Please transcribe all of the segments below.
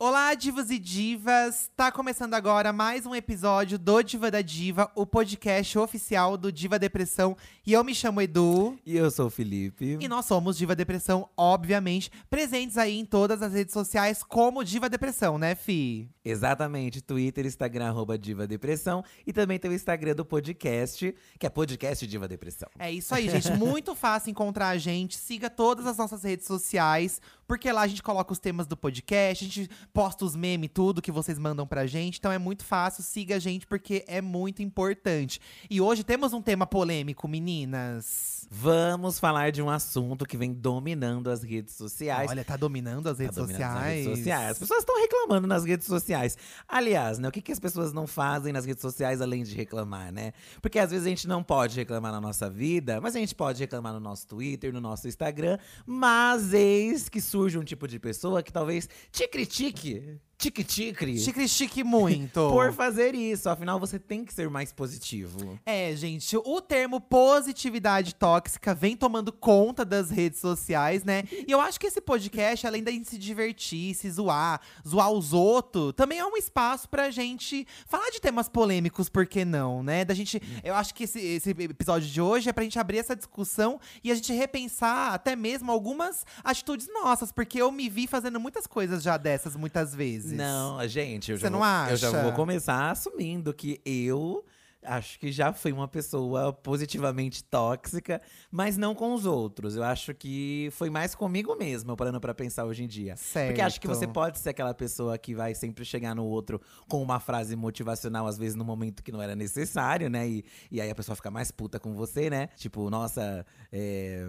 Olá, divas e divas! Tá começando agora mais um episódio do Diva da Diva, o podcast oficial do Diva Depressão. E eu me chamo Edu. E eu sou o Felipe. E nós somos Diva Depressão, obviamente, presentes aí em todas as redes sociais como Diva Depressão, né, Fi? Exatamente, Twitter, Instagram, arroba Diva Depressão. E também tem o Instagram do podcast, que é podcast Diva Depressão. É isso aí, gente. Muito fácil encontrar a gente. Siga todas as nossas redes sociais, porque lá a gente coloca os temas do podcast, a gente posta os memes, tudo que vocês mandam pra gente. Então é muito fácil, siga a gente, porque é muito importante. E hoje temos um tema polêmico, meninas. Vamos falar de um assunto que vem dominando as redes sociais. Olha, tá dominando as redes Tá dominando as sociais. redes sociais. As pessoas estão reclamando nas redes sociais. Aliás, né, o que, que as pessoas não fazem nas redes sociais além de reclamar, né? Porque às vezes a gente não pode reclamar na nossa vida, mas a gente pode reclamar no nosso Twitter, no nosso Instagram. Mas eis que surge um tipo de pessoa que talvez te critique. Tique-ticre. Te critique muito. Por fazer isso. Afinal, você tem que ser mais positivo. É, gente, o termo positividade tóxica vem tomando conta das redes sociais, né? E eu acho que esse podcast, além de se divertir, se zoar, zoar os outros, também é um espaço pra gente falar de temas polêmicos, por que não, né? Da gente, eu acho que esse, esse episódio de hoje é pra gente abrir essa discussão e a gente repensar até mesmo algumas atitudes nossas, porque eu me vi fazendo muitas coisas já dessas muitas vezes. Não, gente, eu Você já, não vou, eu já acha? vou começar assumindo que eu acho que já fui uma pessoa positivamente tóxica, mas não com os outros. Eu acho que foi mais comigo mesmo, parando pra pensar hoje em dia. Certo. Porque acho que você pode ser aquela pessoa que vai sempre chegar no outro com uma frase motivacional, às vezes no momento que não era necessário, né? E, e aí a pessoa fica mais puta com você, né? Tipo, nossa, é.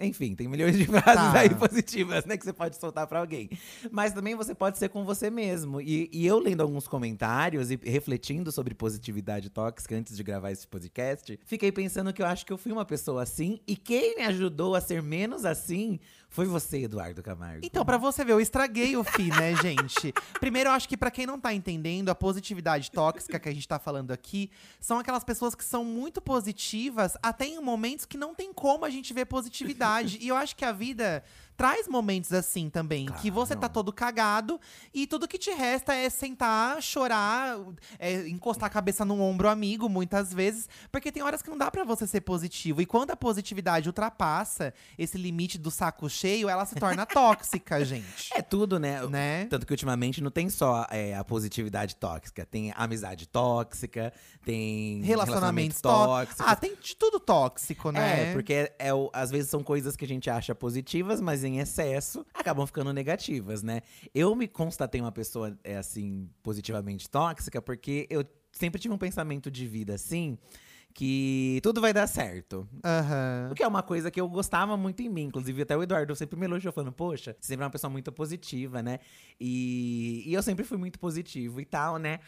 Enfim, tem milhões de frases Tá. aí positivas, né, que você pode soltar pra alguém. Mas também você pode ser com você mesmo. E, e eu lendo alguns comentários e refletindo sobre positividade tóxica antes de gravar esse podcast, fiquei pensando que eu acho que eu fui uma pessoa assim. E quem me ajudou a ser menos assim foi você, Eduardo Camargo. Então, pra você ver, eu estraguei o fim, né, gente? Primeiro, eu acho que pra quem não tá entendendo, a positividade tóxica que a gente tá falando aqui são aquelas pessoas que são muito positivas, até em momentos que não tem como a gente ver positividade. e eu acho que a vida traz momentos assim também, que você tá Claro. todo cagado e tudo que te resta é sentar, chorar, é, encostar a cabeça num ombro amigo, muitas vezes, porque tem horas que não dá pra você ser positivo. E quando a positividade ultrapassa esse limite do saco cheio, ela se torna tóxica, gente. É tudo, né? Né? Tanto que ultimamente não tem só é, a positividade tóxica, tem amizade tóxica, tem Relacionamentos relacionamentos tóxicos. Ah, tem de tudo tóxico, né? É, porque é, o- às vezes são coisas que a gente acha positivas, mas em excesso acabam ficando negativas, né? Eu me constatei uma pessoa, é, assim, positivamente tóxica, porque eu sempre tive um pensamento de vida assim. Que tudo vai dar certo. Aham. O que é uma coisa que eu gostava muito em mim. Inclusive, até o Eduardo sempre me elogiou, falando, poxa, você sempre é uma pessoa muito positiva, né? E, e eu sempre fui muito positivo e tal, né?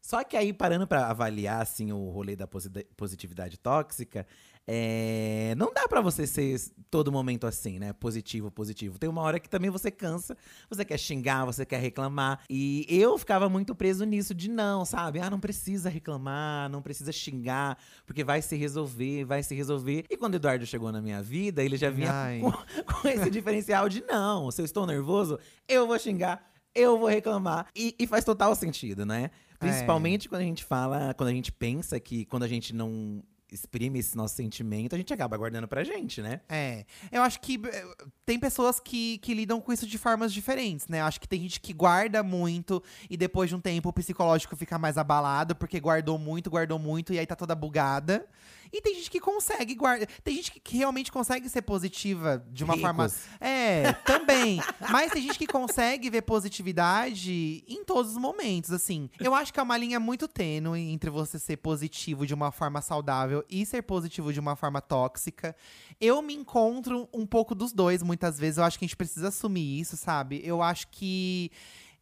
Só que aí, parando pra avaliar, assim, o rolê da posi- positividade tóxica, é, não dá pra você ser todo momento assim, né? Positivo, positivo. Tem uma hora que também você cansa, você quer xingar, você quer reclamar. E eu ficava muito preso nisso de não, sabe? Ah, não precisa reclamar, não precisa xingar, porque vai se resolver, vai se resolver. E quando o Eduardo chegou na minha vida, ele já vinha com, com esse diferencial de não, se eu estou nervoso, eu vou xingar, eu vou reclamar. E, e faz total sentido, né? Principalmente quando a gente fala, quando a gente pensa que quando a gente não exprime esse nosso sentimento, a gente acaba guardando pra gente, né? É. Eu acho que eh, tem pessoas que, que lidam com isso de formas diferentes, né? Eu acho que tem gente que guarda muito e depois de um tempo o psicológico fica mais abalado porque guardou muito, guardou muito e aí tá toda bugada. E tem gente que consegue guardar. Tem gente que, realmente consegue ser positiva de uma forma. Ricos. É, também. Mas tem gente que consegue ver positividade em todos os momentos, assim. Eu acho que é uma linha muito tênue entre você ser positivo de uma forma saudável e ser positivo de uma forma tóxica. Eu me encontro um pouco dos dois, muitas vezes. Eu acho que a gente precisa assumir isso, sabe? Eu acho que.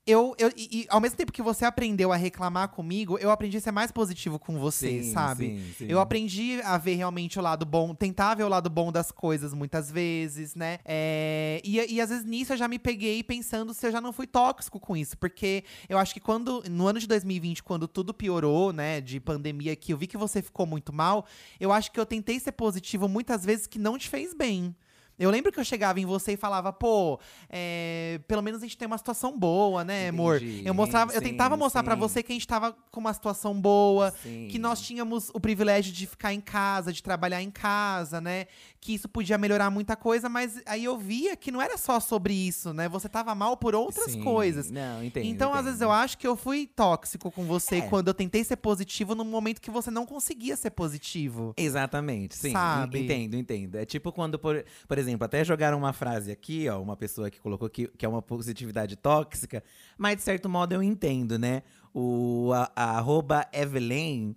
Eu, eu e, e ao mesmo tempo que você aprendeu a reclamar comigo, eu aprendi a ser mais positivo com você, Sim, sabe? sim, sim. Eu aprendi a ver realmente o lado bom, tentar ver o lado bom das coisas muitas vezes, né? É, e, e às vezes nisso eu já me peguei pensando se eu já não fui tóxico com isso. Porque eu acho que quando, no ano de 2020, quando tudo piorou, né, de pandemia, que eu vi que você ficou muito mal, eu acho que eu tentei ser positivo muitas vezes que não te fez bem. Eu lembro que eu chegava em você e falava, pô, é, pelo menos a gente tem uma situação boa, né, amor? Entendi, Eu mostrava, eu sim, tentava mostrar pra sim. você que a gente tava com uma situação boa, Sim. que nós tínhamos o privilégio de ficar em casa, de trabalhar em casa, né? Que isso podia melhorar muita coisa, mas aí eu via que não era só sobre isso, né? Você tava mal por outras Sim, coisas. Não, entendo. então, às vezes, eu acho que eu fui tóxico com você É. quando eu tentei ser positivo no momento que você não conseguia ser positivo. Exatamente, sim. Sabe? en- Entendo, entendo. É tipo quando, por, por exemplo, até jogaram uma frase aqui, ó, uma pessoa que colocou que, que é uma positividade tóxica, mas de certo modo eu entendo, né? O a, a arroba Evelyn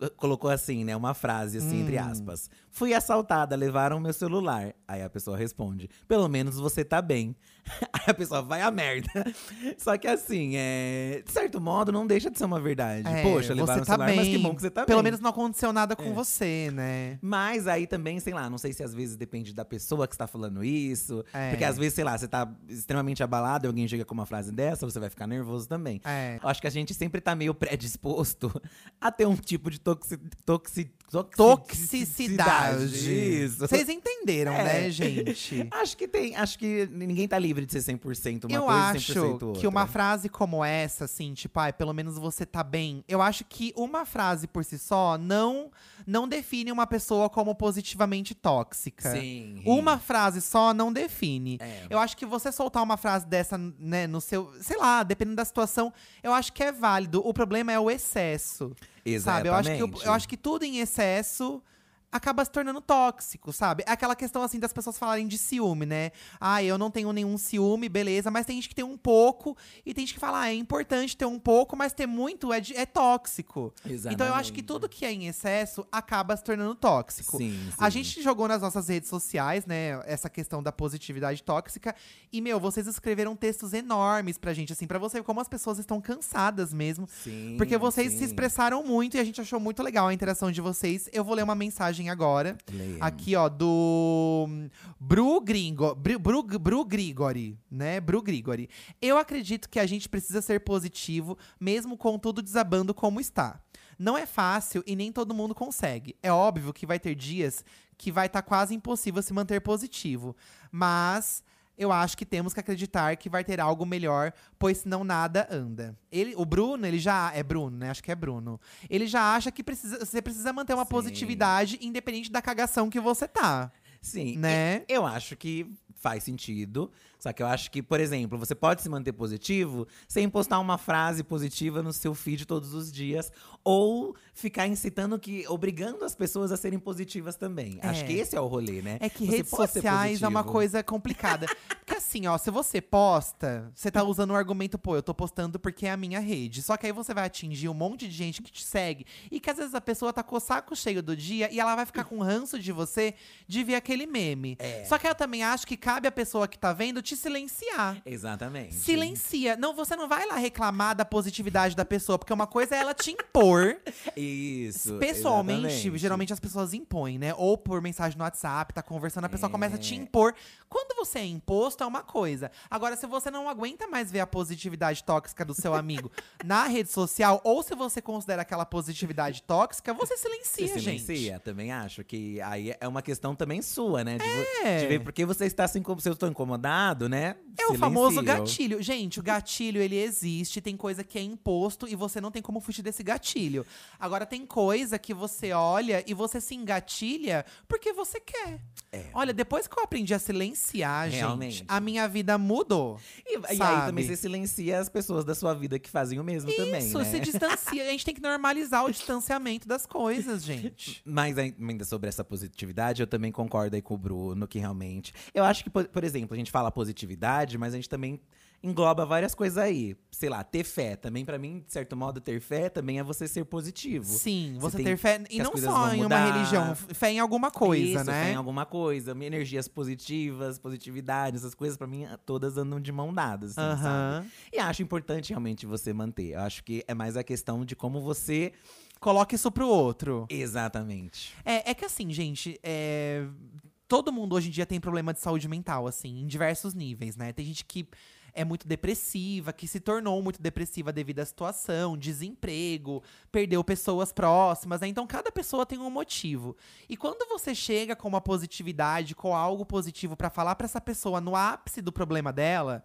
eh, colocou assim, né? Uma frase assim, entre Hum. aspas. Fui assaltada, levaram meu celular. Aí a pessoa responde: pelo menos você tá bem. Aí a pessoa vai a merda. Só que assim, é, de certo modo, não deixa de ser uma verdade. É, Poxa, levaram você o tá celular, mas que bem. bom que você tá Pelo bem. menos não aconteceu nada com É. você, né? Mas aí também, sei lá, não sei se às vezes depende da pessoa que está falando isso. É. Porque às vezes, sei lá, você tá extremamente abalado e alguém chega com uma frase dessa, você vai ficar nervoso também. É. Eu acho que a gente sempre tá meio predisposto a ter um tipo de toxi, toxi, Toxicidade. Isso. Vocês entenderam, É. né, gente? Acho que tem, acho que ninguém tá livre de ser 100% uma eu coisa e acho 100% outra. que uma frase como essa, assim, tipo, ai, pelo menos você tá bem. Eu acho que uma frase por si só não, não define uma pessoa como positivamente tóxica. Sim. Uma frase só não define. É. Eu acho que você soltar uma frase dessa, né, no seu. Sei lá, dependendo da situação, eu acho que é válido. O problema é o excesso. Sabe? Eu acho, que, Exatamente. eu acho que tudo em excesso acaba se tornando tóxico, sabe? É aquela questão assim das pessoas falarem de ciúme, né? Ah, eu não tenho nenhum ciúme, beleza, mas tem gente que tem um pouco e tem gente que fala, ah, é importante ter um pouco, mas ter muito é, de- é tóxico. Então eu acho que Exatamente. tudo que é em excesso acaba se tornando tóxico. Sim, A sim. gente jogou nas nossas redes sociais, né, essa questão da positividade tóxica. E, meu, vocês escreveram textos enormes pra gente, assim, pra você ver como as pessoas estão cansadas mesmo. Sim, Porque vocês se sim. expressaram muito e a gente achou muito legal a interação de vocês. Eu vou ler uma mensagem agora. Leia. Aqui, ó, do Bru Gringo, Bru, Bru, Bru Grigori, né? Bru Grigori. Eu acredito que a gente precisa ser positivo, mesmo com tudo desabando como está. Não é fácil e nem todo mundo consegue. É óbvio que vai ter dias que vai estar quase impossível se manter positivo. Mas eu acho que temos que acreditar que vai ter algo melhor, pois senão nada anda. Ele, o Bruno, ele já é Bruno, né? Acho que é Bruno. Ele já acha que precisa, você precisa manter uma Sim. positividade independente da cagação que você tá, Sim. né? Eu acho que faz sentido. Só que eu acho que, por exemplo, você pode se manter positivo sem postar uma frase positiva no seu feed todos os dias. Ou ficar incitando que. obrigando as pessoas a serem positivas também. É. Acho que esse é o rolê, né? É que Você redes sociais é uma coisa complicada. Porque assim, ó, se você posta, você tá usando o argumento, pô, eu tô postando porque é a minha rede. Só que aí você vai atingir um monte de gente que te segue. E que às vezes a pessoa tá com o saco cheio do dia e ela vai ficar com ranço de você de ver aquele meme. É. Só que eu também acho que cabe à pessoa que tá vendo te silenciar. Exatamente. Silencia. Não, você não vai lá reclamar da positividade da pessoa, porque uma coisa é ela te impor. Isso. Pessoalmente, exatamente. geralmente as pessoas impõem, né? Ou por mensagem no WhatsApp, tá conversando, a pessoa É. começa a te impor. Quando você é imposto, é uma coisa. Agora, se você não aguenta mais ver a positividade tóxica do seu amigo na rede social, ou se você considera aquela positividade tóxica, você silencia, Se gente. silencia, também acho que aí é uma questão também sua, né? De, É. de ver porque você está assim, como se eu estou incomodado, né? É o famoso gatilho. Gente, o gatilho, ele existe, tem coisa que é imposto e você não tem como fugir desse gatilho. Agora, tem coisa que você olha e você se engatilha porque você quer. É. Olha, depois que eu aprendi a silenciar, Realmente. gente, a minha vida mudou. E, e aí também você silencia as pessoas da sua vida que fazem o mesmo também, Isso, né? se distancia. A gente tem que normalizar o distanciamento das coisas, gente. Mas ainda sobre essa positividade, eu também concordo aí com o Bruno, que realmente. Eu acho que, por, por exemplo, a gente fala positividade, mas a gente também engloba várias coisas aí. Sei lá, ter fé. Também, pra mim, de certo modo, ter fé também é você ser positivo. Sim, Você você ter fé. E não só em uma mudar. religião, fé em alguma coisa, Isso, né? fé em alguma coisa. Energias positivas, positividade, essas coisas, pra mim, todas andam de mão dadas, assim, sabe? Aham. E acho importante realmente você manter. Eu acho que é mais a questão de como você. Coloca isso pro outro. Exatamente. É, é que assim, gente, é, todo mundo hoje em dia tem problema de saúde mental, assim, em diversos níveis, né? Tem gente que é muito depressiva, que se tornou muito depressiva devido à situação, desemprego, perdeu pessoas próximas, né? Então cada pessoa tem um motivo. E quando você chega com uma positividade, com algo positivo para falar para essa pessoa no ápice do problema dela,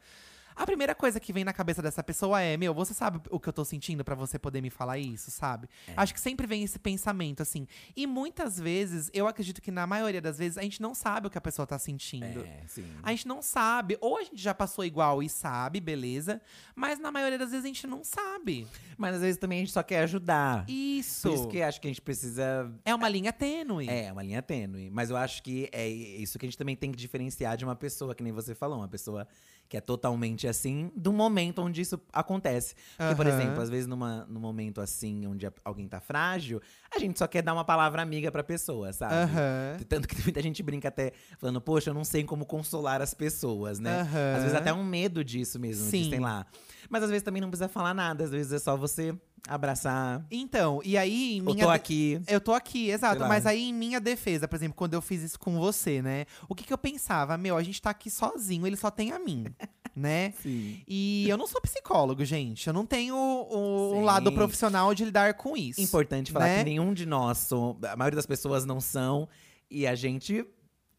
a primeira coisa que vem na cabeça dessa pessoa é: Meu, você sabe o que eu tô sentindo para você poder me falar isso, sabe? É. Acho que sempre vem esse pensamento, assim. E muitas vezes, eu acredito que na maioria das vezes, a gente não sabe o que a pessoa tá sentindo. É, sim. A gente não sabe. Ou a gente já passou igual e sabe, beleza. Mas na maioria das vezes a gente não sabe. Mas às vezes também a gente só quer ajudar. Isso. Por isso que acho que a gente precisa. É uma linha tênue. É, uma linha tênue. Mas eu acho que é isso que a gente também tem que diferenciar de uma pessoa, que nem você falou, uma pessoa que é totalmente assim, do momento onde isso acontece. Porque, uhum. por exemplo, às vezes numa, num momento assim, onde alguém tá frágil, a gente só quer dar uma palavra amiga pra pessoa, sabe? Uhum. Tanto que muita gente brinca até falando, poxa, eu não sei como consolar as pessoas, né? Uhum. Às vezes até um medo disso mesmo, Sim. sei lá. Mas às vezes também não precisa falar nada, às vezes é só você abraçar. Então, e aí em minha. Eu tô aqui. Eu tô aqui, exato. Mas aí em minha defesa, por exemplo, quando eu fiz isso com você, né? O que que eu pensava? Meu, a gente tá aqui sozinho, ele só tem a mim. né? Sim. E eu não sou psicólogo, gente. Eu não tenho o, o lado profissional de lidar com isso. Importante falar né? que nenhum de nós, a maioria das pessoas não são. E a gente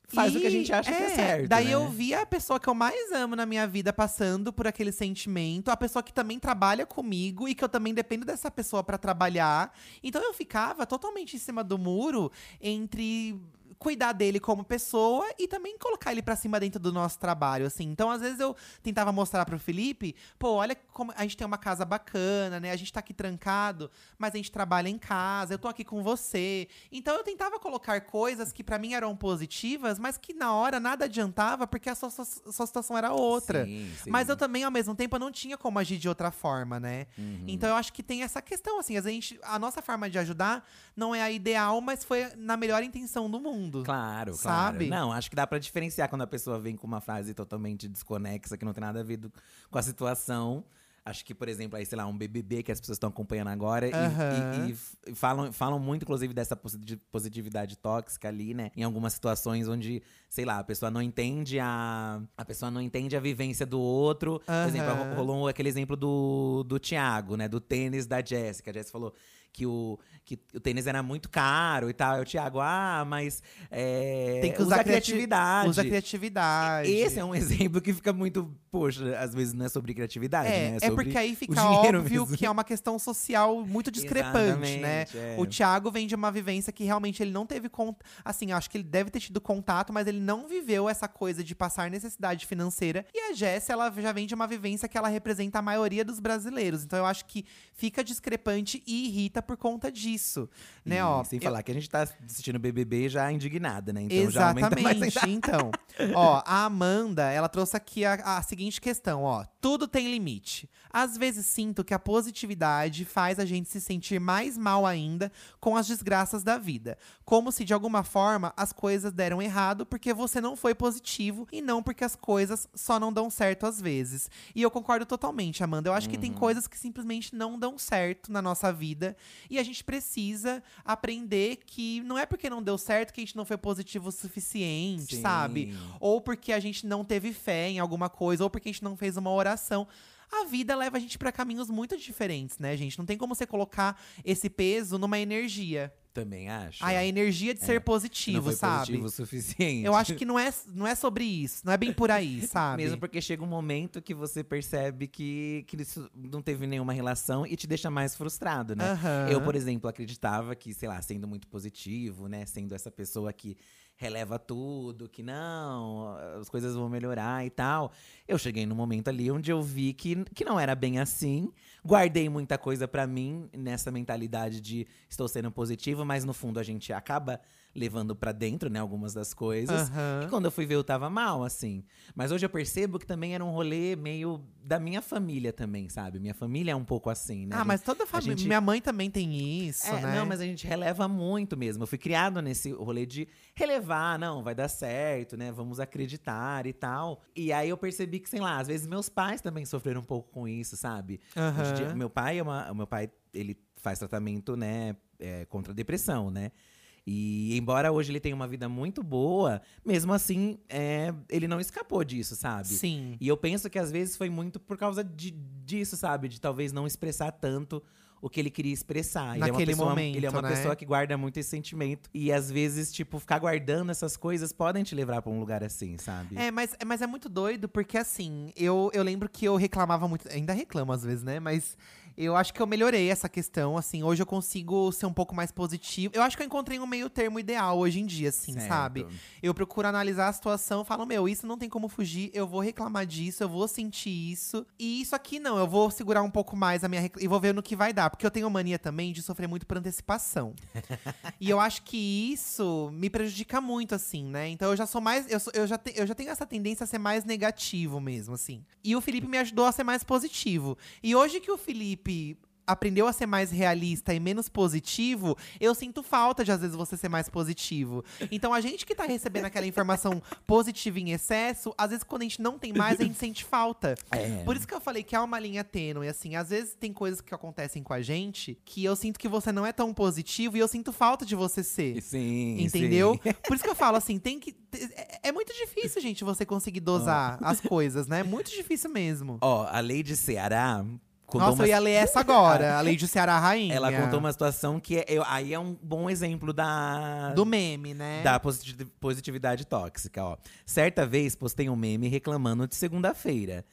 faz e, o que a gente acha é, que é certo. Daí né? eu vi a pessoa que eu mais amo na minha vida passando por aquele sentimento, a pessoa que também trabalha comigo e que eu também dependo dessa pessoa para trabalhar. Então eu ficava totalmente em cima do muro entre cuidar dele como pessoa e também colocar ele para cima dentro do nosso trabalho, assim. Então, às vezes eu tentava mostrar pro Felipe, pô, olha como a gente tem uma casa bacana, né? A gente tá aqui trancado, mas a gente trabalha em casa, eu tô aqui com você. Então, eu tentava colocar coisas que para mim eram positivas, mas que na hora nada adiantava porque a sua, sua, sua situação era outra. Sim, sim. Mas eu também, ao mesmo tempo, eu não tinha como agir de outra forma, né? Uhum. Então, eu acho que tem essa questão, assim, a gente, a nossa forma de ajudar não é a ideal, mas foi na melhor intenção do mundo mundo. Claro, sabe? Claro. Não, acho que dá para diferenciar quando a pessoa vem com uma frase totalmente desconexa, que não tem nada a ver do, com a situação. Acho que, por exemplo, aí, sei lá, um BBB que as pessoas estão acompanhando agora uhum. e, e, e, falam, falam muito, inclusive, dessa positividade tóxica ali, né? Em algumas situações onde, sei lá, a pessoa não entende a. A pessoa não entende a vivência do outro. Uhum. Por exemplo, rolou aquele exemplo do, do Thiago, né? Do tênis da Jéssica. A Jéssica falou que o, que o tênis era muito caro e tal. o Thiago, ah, mas é, tem que usar usa criatividade. Usa criatividade. Esse é um exemplo que fica muito, poxa, às vezes não é sobre criatividade, é, né? É, é porque aí fica óbvio mesmo. que é uma questão social muito discrepante, né? É. O Thiago vem de uma vivência que realmente ele não teve contato. Assim, acho que ele deve ter tido contato, mas ele não viveu essa coisa de passar necessidade financeira. E a Jess, ela já vem de uma vivência que ela representa a maioria dos brasileiros. Então eu acho que fica discrepante e irrita por conta disso, né? E, ó, sem eu... falar que a gente tá assistindo BBB já indignada, né? Então Exatamente. Já então, ó, a Amanda, ela trouxe aqui a, a seguinte questão, ó. Tudo tem limite. Às vezes sinto que a positividade faz a gente se sentir mais mal ainda com as desgraças da vida, como se de alguma forma as coisas deram errado porque você não foi positivo e não porque as coisas só não dão certo às vezes. E eu concordo totalmente, Amanda. Eu acho uhum. que tem uhum. coisas que simplesmente não dão certo na nossa vida e a gente precisa aprender que não é porque não deu certo que a gente não foi positivo o suficiente, Sim. sabe? Ou porque a gente não teve fé em alguma coisa, ou porque a gente não fez uma oração a vida leva a gente para caminhos muito diferentes, né, gente? Não tem como você colocar esse peso numa energia. Também acho. Ai, a energia de é. ser positivo, não foi sabe? positivo o suficiente. Eu acho que não é, não é sobre isso, não é bem por aí, sabe? Mesmo porque chega um momento que você percebe que, que isso não teve nenhuma relação e te deixa mais frustrado, né? Uhum. Eu, por exemplo, acreditava que, sei lá, sendo muito positivo, né? Sendo essa pessoa que releva tudo, que não, as coisas vão melhorar e tal. Eu cheguei no momento ali onde eu vi que, que não era bem assim. Guardei muita coisa para mim nessa mentalidade de estou sendo positivo, mas no fundo a gente acaba levando para dentro, né, algumas das coisas. Uhum. E quando eu fui ver, eu tava mal, assim. Mas hoje eu percebo que também era um rolê meio da minha família também, sabe? Minha família é um pouco assim, né? Ah, mas toda família. Gente... Minha mãe também tem isso, é, né? Não, mas a gente releva muito mesmo. Eu fui criado nesse rolê de relevar, não, vai dar certo, né? Vamos acreditar e tal. E aí eu percebi que, sei lá, às vezes meus pais também sofreram um pouco com isso, sabe? Uhum. Dia, meu pai é uma. O meu pai, ele faz tratamento, né, é, contra a depressão, né? E embora hoje ele tenha uma vida muito boa, mesmo assim, é, ele não escapou disso, sabe? Sim. E eu penso que às vezes foi muito por causa de, disso, sabe? De talvez não expressar tanto o que ele queria expressar. ele é uma Naquele pessoa, momento, Ele é uma né? pessoa que guarda muito esse sentimento. E às vezes, tipo, ficar guardando essas coisas podem te levar pra um lugar assim, sabe? É, mas, mas é muito doido, porque assim, eu, eu lembro que eu reclamava muito. Ainda reclamo às vezes, né? Mas eu acho que eu melhorei essa questão, assim. Hoje eu consigo ser um pouco mais positivo. Eu acho que eu encontrei um meio termo ideal hoje em dia, assim, Certo. sabe? Eu procuro analisar a situação falo, meu, isso não tem como fugir, eu vou reclamar disso, eu vou sentir isso. E isso aqui não, eu vou segurar um pouco mais a minha recla- e vou ver no que vai dar. Porque eu tenho mania também de sofrer muito por antecipação. e eu acho que isso me prejudica muito, assim, né? Então eu já sou mais. Eu, sou- eu, já, te- eu já tenho essa tendência a ser mais negativo mesmo, assim. E o Felipe me ajudou a ser mais positivo. E hoje que o Felipe aprendeu a ser mais realista e menos positivo, eu sinto falta de às vezes você ser mais positivo. Então a gente que tá recebendo aquela informação positiva em excesso, às vezes quando a gente não tem mais, a gente sente falta. É. Por isso que eu falei que há uma linha tênue, assim. Às vezes tem coisas que acontecem com a gente que eu sinto que você não é tão positivo e eu sinto falta de você ser. Sim, Entendeu? sim. Por isso que eu falo assim, tem que. É, é muito difícil, gente, você conseguir dosar as coisas, né? É muito difícil mesmo. Ó, a lei de Ceará. Contou Nossa, uma- eu ia ler essa agora, a lei de Ceará Rainha. Ela contou uma situação que é, eu- aí é um bom exemplo da. Do meme, né? Da positi- positividade tóxica, ó. Certa vez postei um meme reclamando de segunda-feira.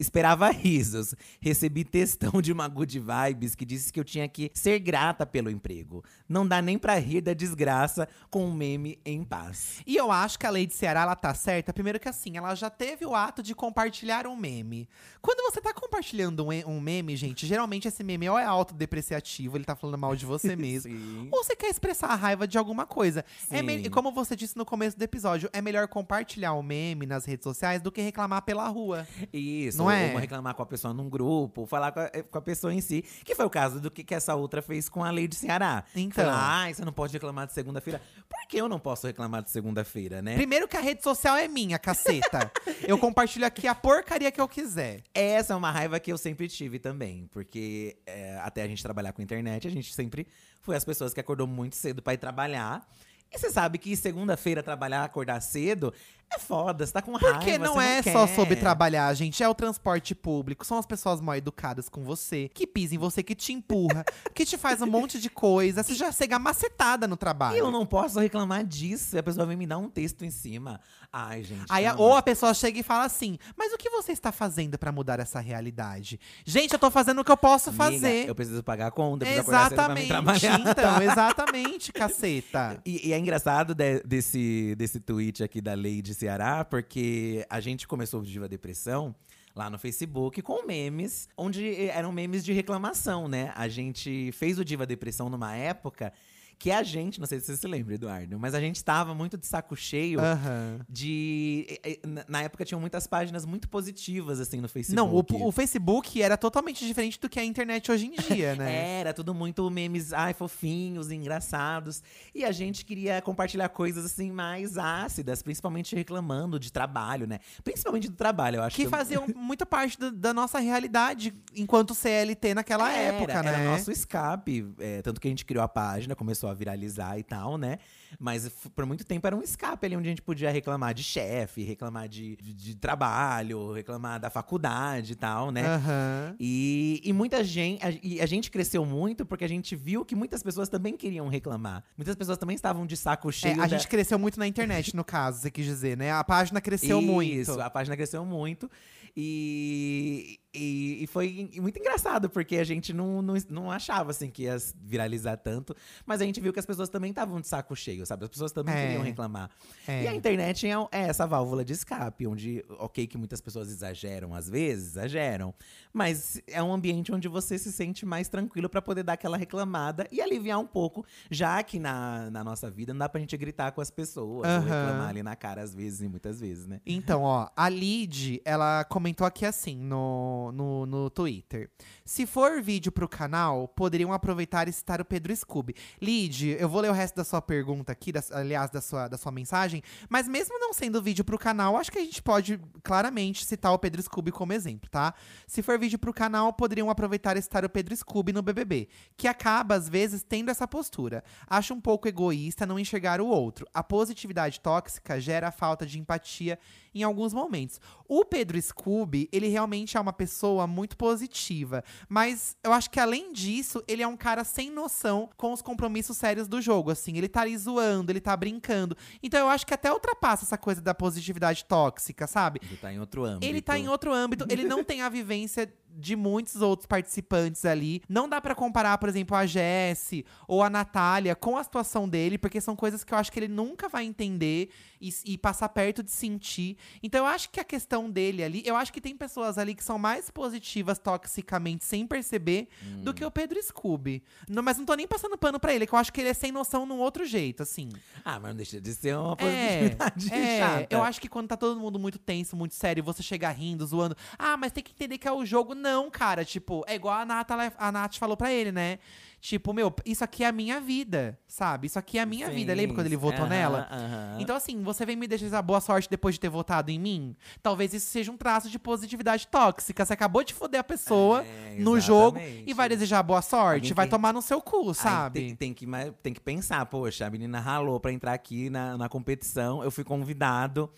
Esperava risos. Recebi textão de uma good vibes que disse que eu tinha que ser grata pelo emprego. Não dá nem pra rir da desgraça com um meme em paz. E eu acho que a lei de Ceará, ela tá certa. Primeiro que assim, ela já teve o ato de compartilhar um meme. Quando você tá compartilhando um, um meme, gente, geralmente esse meme ou é autodepreciativo, ele tá falando mal de você mesmo. Ou você quer expressar a raiva de alguma coisa. É me- como você disse no começo do episódio, é melhor compartilhar o meme nas redes sociais do que reclamar pela rua. Isso, Não ou é? uma reclamar com a pessoa num grupo, falar com a, com a pessoa em si. Que foi o caso do que, que essa outra fez com a lei de Ceará. Então. Falar, ai, você não pode reclamar de segunda-feira. Por que eu não posso reclamar de segunda-feira, né? Primeiro que a rede social é minha, caceta. eu compartilho aqui a porcaria que eu quiser. Essa é uma raiva que eu sempre tive também, porque é, até a gente trabalhar com internet, a gente sempre foi as pessoas que acordou muito cedo pra ir trabalhar. E você sabe que segunda-feira trabalhar, acordar cedo é foda, você tá com raiva. Porque não é só quer. sobre trabalhar, gente. É o transporte público. São as pessoas mal educadas com você, que pisam em você, que te empurra, que te faz um monte de coisa. Você já chega macetada no E trabalho. eu não posso reclamar disso. E a pessoa vem me dar um texto em cima. Ai, gente. Aí, a- ou a pessoa chega e fala assim: Mas o que você está fazendo pra mudar essa realidade? Gente, eu tô fazendo o que eu posso Amiga, fazer. Eu preciso pagar a conta, preciso acordar cedo Exatamente. Então, exatamente, caceta. E, e é engraçado de- desse, desse tweet aqui da lei de Ceará, porque a gente começou o Diva Depressão lá no Facebook com memes, onde eram memes de reclamação, né? A gente fez o Diva Depressão numa época que a gente, não sei se você se lembra, Eduardo, mas a gente tava muito de saco cheio Aham. de. na- época tinham muitas páginas muito positivas, assim, no Facebook. Não, o, o Facebook era totalmente diferente do que é a internet hoje em dia, né? Era tudo muito memes, ai, fofinhos, engraçados. E a gente queria compartilhar coisas assim mais ácidas, principalmente reclamando de trabalho, né? Principalmente do trabalho, eu acho Que faziam muita parte do- da nossa realidade enquanto CLT naquela Era, época, né? Era nosso escape. é, tanto que a gente criou a página, começou a viralizar e tal, né? Mas por muito tempo era um escape ali onde a gente podia reclamar de chefe, reclamar de, de, de trabalho, reclamar da faculdade e tal, né? Aham. E, e muita gente. A, e a gente cresceu muito porque a gente viu que muitas pessoas também queriam reclamar. Muitas pessoas também estavam de saco É, cheio. a da- gente cresceu muito na internet, no caso, você quis dizer, né? A página cresceu muito. Isso, a página cresceu muito. E, e, e foi muito engraçado, porque a gente não, não, não achava assim que ia viralizar tanto. Mas a gente viu que as pessoas também estavam de saco cheio, sabe? As pessoas também É. queriam reclamar. É. E a internet é, é essa válvula de escape, onde, ok, que muitas pessoas exageram às vezes, exageram. Mas é um ambiente onde você se sente mais tranquilo pra poder dar aquela reclamada e aliviar um pouco, já que na, na nossa vida não dá pra gente gritar com as pessoas, ou Aham. reclamar ali na cara às vezes e muitas vezes, né? Então, ó, a Lid, ela comentou aqui assim, no, no, no, Twitter. Se for vídeo pro canal, poderiam aproveitar e citar o Pedro Scooby. Lid, eu vou ler o resto da sua pergunta aqui, aliás, da sua, da sua mensagem. Mas mesmo não sendo vídeo pro canal, acho que a gente pode claramente citar o Pedro Scooby como exemplo, tá? Se for vídeo pro canal, poderiam aproveitar e citar o Pedro Scooby no BBB, que acaba, às vezes, tendo essa postura. Acho um pouco egoísta não enxergar o outro. A positividade tóxica gera falta de empatia em alguns momentos. O Pedro Scooby, ele realmente é uma pessoa muito positiva, mas eu acho que além disso, ele é um cara sem noção com os compromissos sérios do jogo, assim, ele tá ali zoando, ele tá brincando. Então eu acho que até ultrapassa essa coisa da positividade tóxica, sabe? Ele tá em outro âmbito. Ele tá em outro âmbito, ele não tem a vivência de muitos outros participantes ali. Não dá pra comparar, por exemplo, a Jessie ou a Natália com a situação dele, porque são coisas que eu acho que ele nunca vai entender e, e passar perto de sentir. Então eu acho que a questão dele ali, eu acho que tem pessoas ali que são mais positivas toxicamente sem perceber do que o Pedro Scooby. Não, mas não tô nem passando pano pra ele, que eu acho que ele é sem noção num outro jeito, assim. Ah, mas não deixa de ser uma É, positividade é, chata. eu acho que quando tá todo mundo muito tenso, muito sério, você chega rindo, zoando. Ah, mas tem que entender que é o jogo. Não, cara. Tipo, é igual a Nath, a Nath falou pra ele, né? Tipo, meu, isso aqui é a minha vida, sabe? Isso aqui é a minha Sim, vida. Lembra quando ele votou aham, nela? aham. Então, assim, você vem me desejar boa sorte depois de ter votado em mim? Talvez isso seja um traço de positividade tóxica. Você acabou de foder a pessoa É, no jogo e vai desejar boa sorte? Alguém vai tomar no seu cu, Aí sabe? tem, tem que, tem que pensar, poxa, a menina ralou pra entrar aqui na, na competição, eu fui convidado.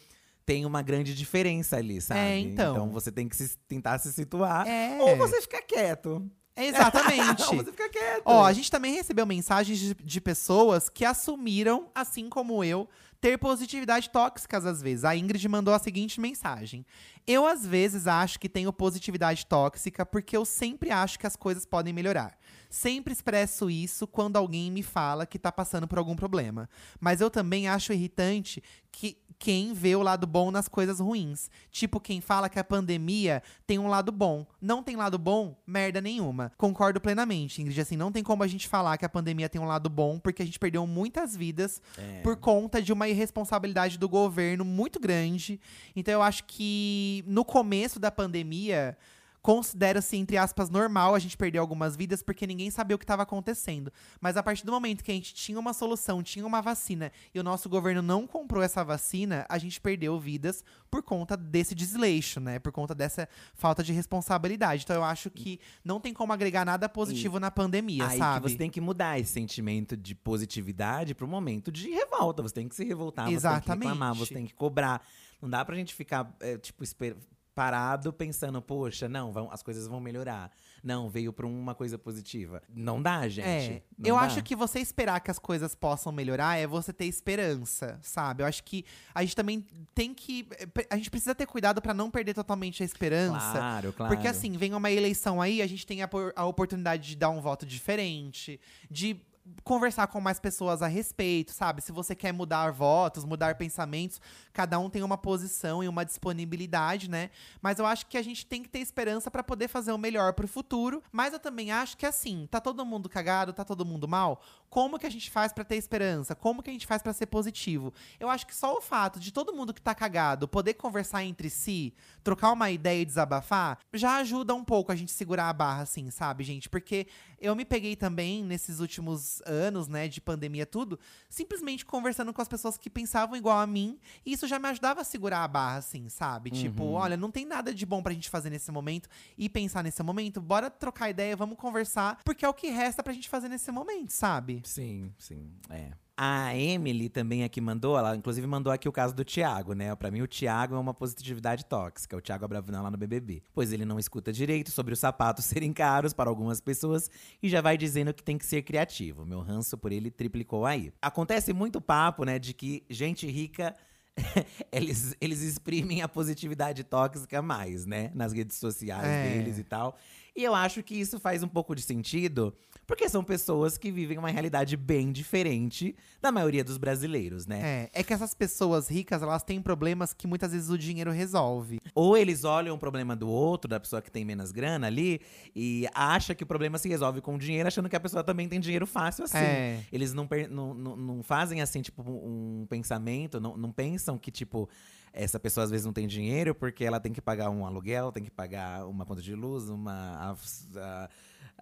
Tem uma grande diferença ali, sabe? É, então. você tem que se- tentar se situar. É. Ou você fica quieto. Exatamente. Ou você fica quieto. Ó, a gente também recebeu mensagens de, de pessoas que assumiram, assim como eu, ter positividade tóxicas às vezes. A Ingrid mandou a seguinte mensagem: Eu às vezes acho que tenho positividade tóxica porque eu sempre acho que as coisas podem melhorar. Sempre expresso isso quando alguém me fala que tá passando por algum problema. Mas eu também acho irritante que quem vê o lado bom nas coisas ruins. Tipo quem fala que a pandemia tem um lado bom. Não tem lado bom? Merda nenhuma. Concordo plenamente, Ingrid. Assim, não tem como a gente falar que a pandemia tem um lado bom, porque a gente perdeu muitas vidas É. por conta de uma irresponsabilidade do governo muito grande. Então eu acho que no começo da pandemia. Considera-se, entre aspas, normal a gente perder algumas vidas porque ninguém sabia o que estava acontecendo. Mas a partir do momento que a gente tinha uma solução, tinha uma vacina e o nosso governo não comprou essa vacina, a gente perdeu vidas por conta desse desleixo, né? Por conta dessa falta de responsabilidade. Então eu acho que não tem como agregar nada positivo na pandemia, Aí sabe? que você tem que mudar esse sentimento de positividade pro momento de revolta. Você tem que se revoltar, você tem que Exatamente. reclamar, você tem que cobrar. Não dá pra gente ficar, é, tipo, esper- parado pensando, poxa, não, vão, as coisas vão melhorar. Não, veio pra uma coisa positiva. Não dá, gente. É, Não eu dá. acho que você esperar que as coisas possam melhorar é você ter esperança, sabe? Eu acho que a gente também tem que. A gente precisa ter cuidado pra não perder totalmente a esperança. Claro, claro. Porque assim, vem uma eleição aí, a gente tem a, a oportunidade de dar um voto diferente, de conversar com mais pessoas a respeito, sabe? Se você quer mudar votos, mudar pensamentos, cada um tem uma posição e uma disponibilidade, né? Mas eu acho que a gente tem que ter esperança pra poder fazer o melhor pro futuro. Mas eu também acho que assim, tá todo mundo cagado, tá todo mundo mal. Como que a gente faz pra ter esperança? Como que a gente faz pra ser positivo? Eu acho que só o fato de todo mundo que tá cagado poder conversar entre si, trocar uma ideia e desabafar, já ajuda um pouco a gente segurar a barra, assim, sabe, gente? Porque eu me peguei também nesses últimos anos, né, de pandemia, tudo, simplesmente conversando com as pessoas que pensavam igual a mim, e isso já me ajudava a segurar a barra, assim, sabe? Tipo, olha, não tem nada de bom pra gente fazer nesse momento e pensar nesse momento, bora trocar ideia, vamos conversar, porque é o que resta pra gente fazer nesse momento, sabe? Sim, sim, é. A Emily também aqui mandou, ela inclusive mandou aqui o caso do Thiago, né? Pra mim, o Thiago é uma positividade tóxica, o Thiago Abravanel lá no BBB. Pois ele não escuta direito sobre os sapatos serem caros para algumas pessoas e já vai dizendo que tem que ser criativo. Meu ranço por ele triplicou aí. Acontece muito papo, né, de que gente rica. eles, eles exprimem a positividade tóxica mais, né? Nas redes sociais É. deles e tal. E eu acho que isso faz um pouco de sentido, porque são pessoas que vivem uma realidade bem diferente da maioria dos brasileiros, né? É, é que essas pessoas ricas, elas têm problemas que muitas vezes o dinheiro resolve. Ou eles olham o problema do outro, da pessoa que tem menos grana ali, e acha que o problema se resolve com o dinheiro, achando que a pessoa também tem dinheiro fácil assim. É. Eles não, não, não, não fazem assim, tipo, um pensamento, não, não pensam que, tipo. Essa pessoa às vezes não tem dinheiro porque ela tem que pagar um aluguel, tem que pagar uma conta de luz, uma. A, a,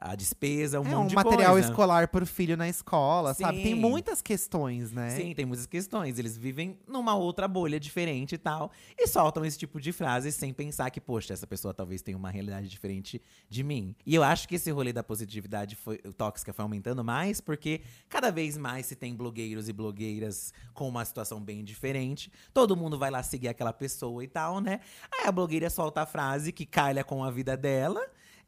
a despesa, um é monte um de material coisa. escolar pro filho na escola, sabe? Tem Sim. muitas questões, né? Sim, tem muitas questões. Eles vivem numa outra bolha diferente e tal. E soltam esse tipo de frases sem pensar que, poxa, essa pessoa talvez tenha uma realidade diferente de mim. E eu acho que esse rolê da positividade foi, tóxica foi aumentando mais, porque cada vez mais se tem blogueiros e blogueiras com uma situação bem diferente. Todo mundo vai lá seguir aquela pessoa e tal, né? Aí a blogueira solta a frase que calha com a vida dela.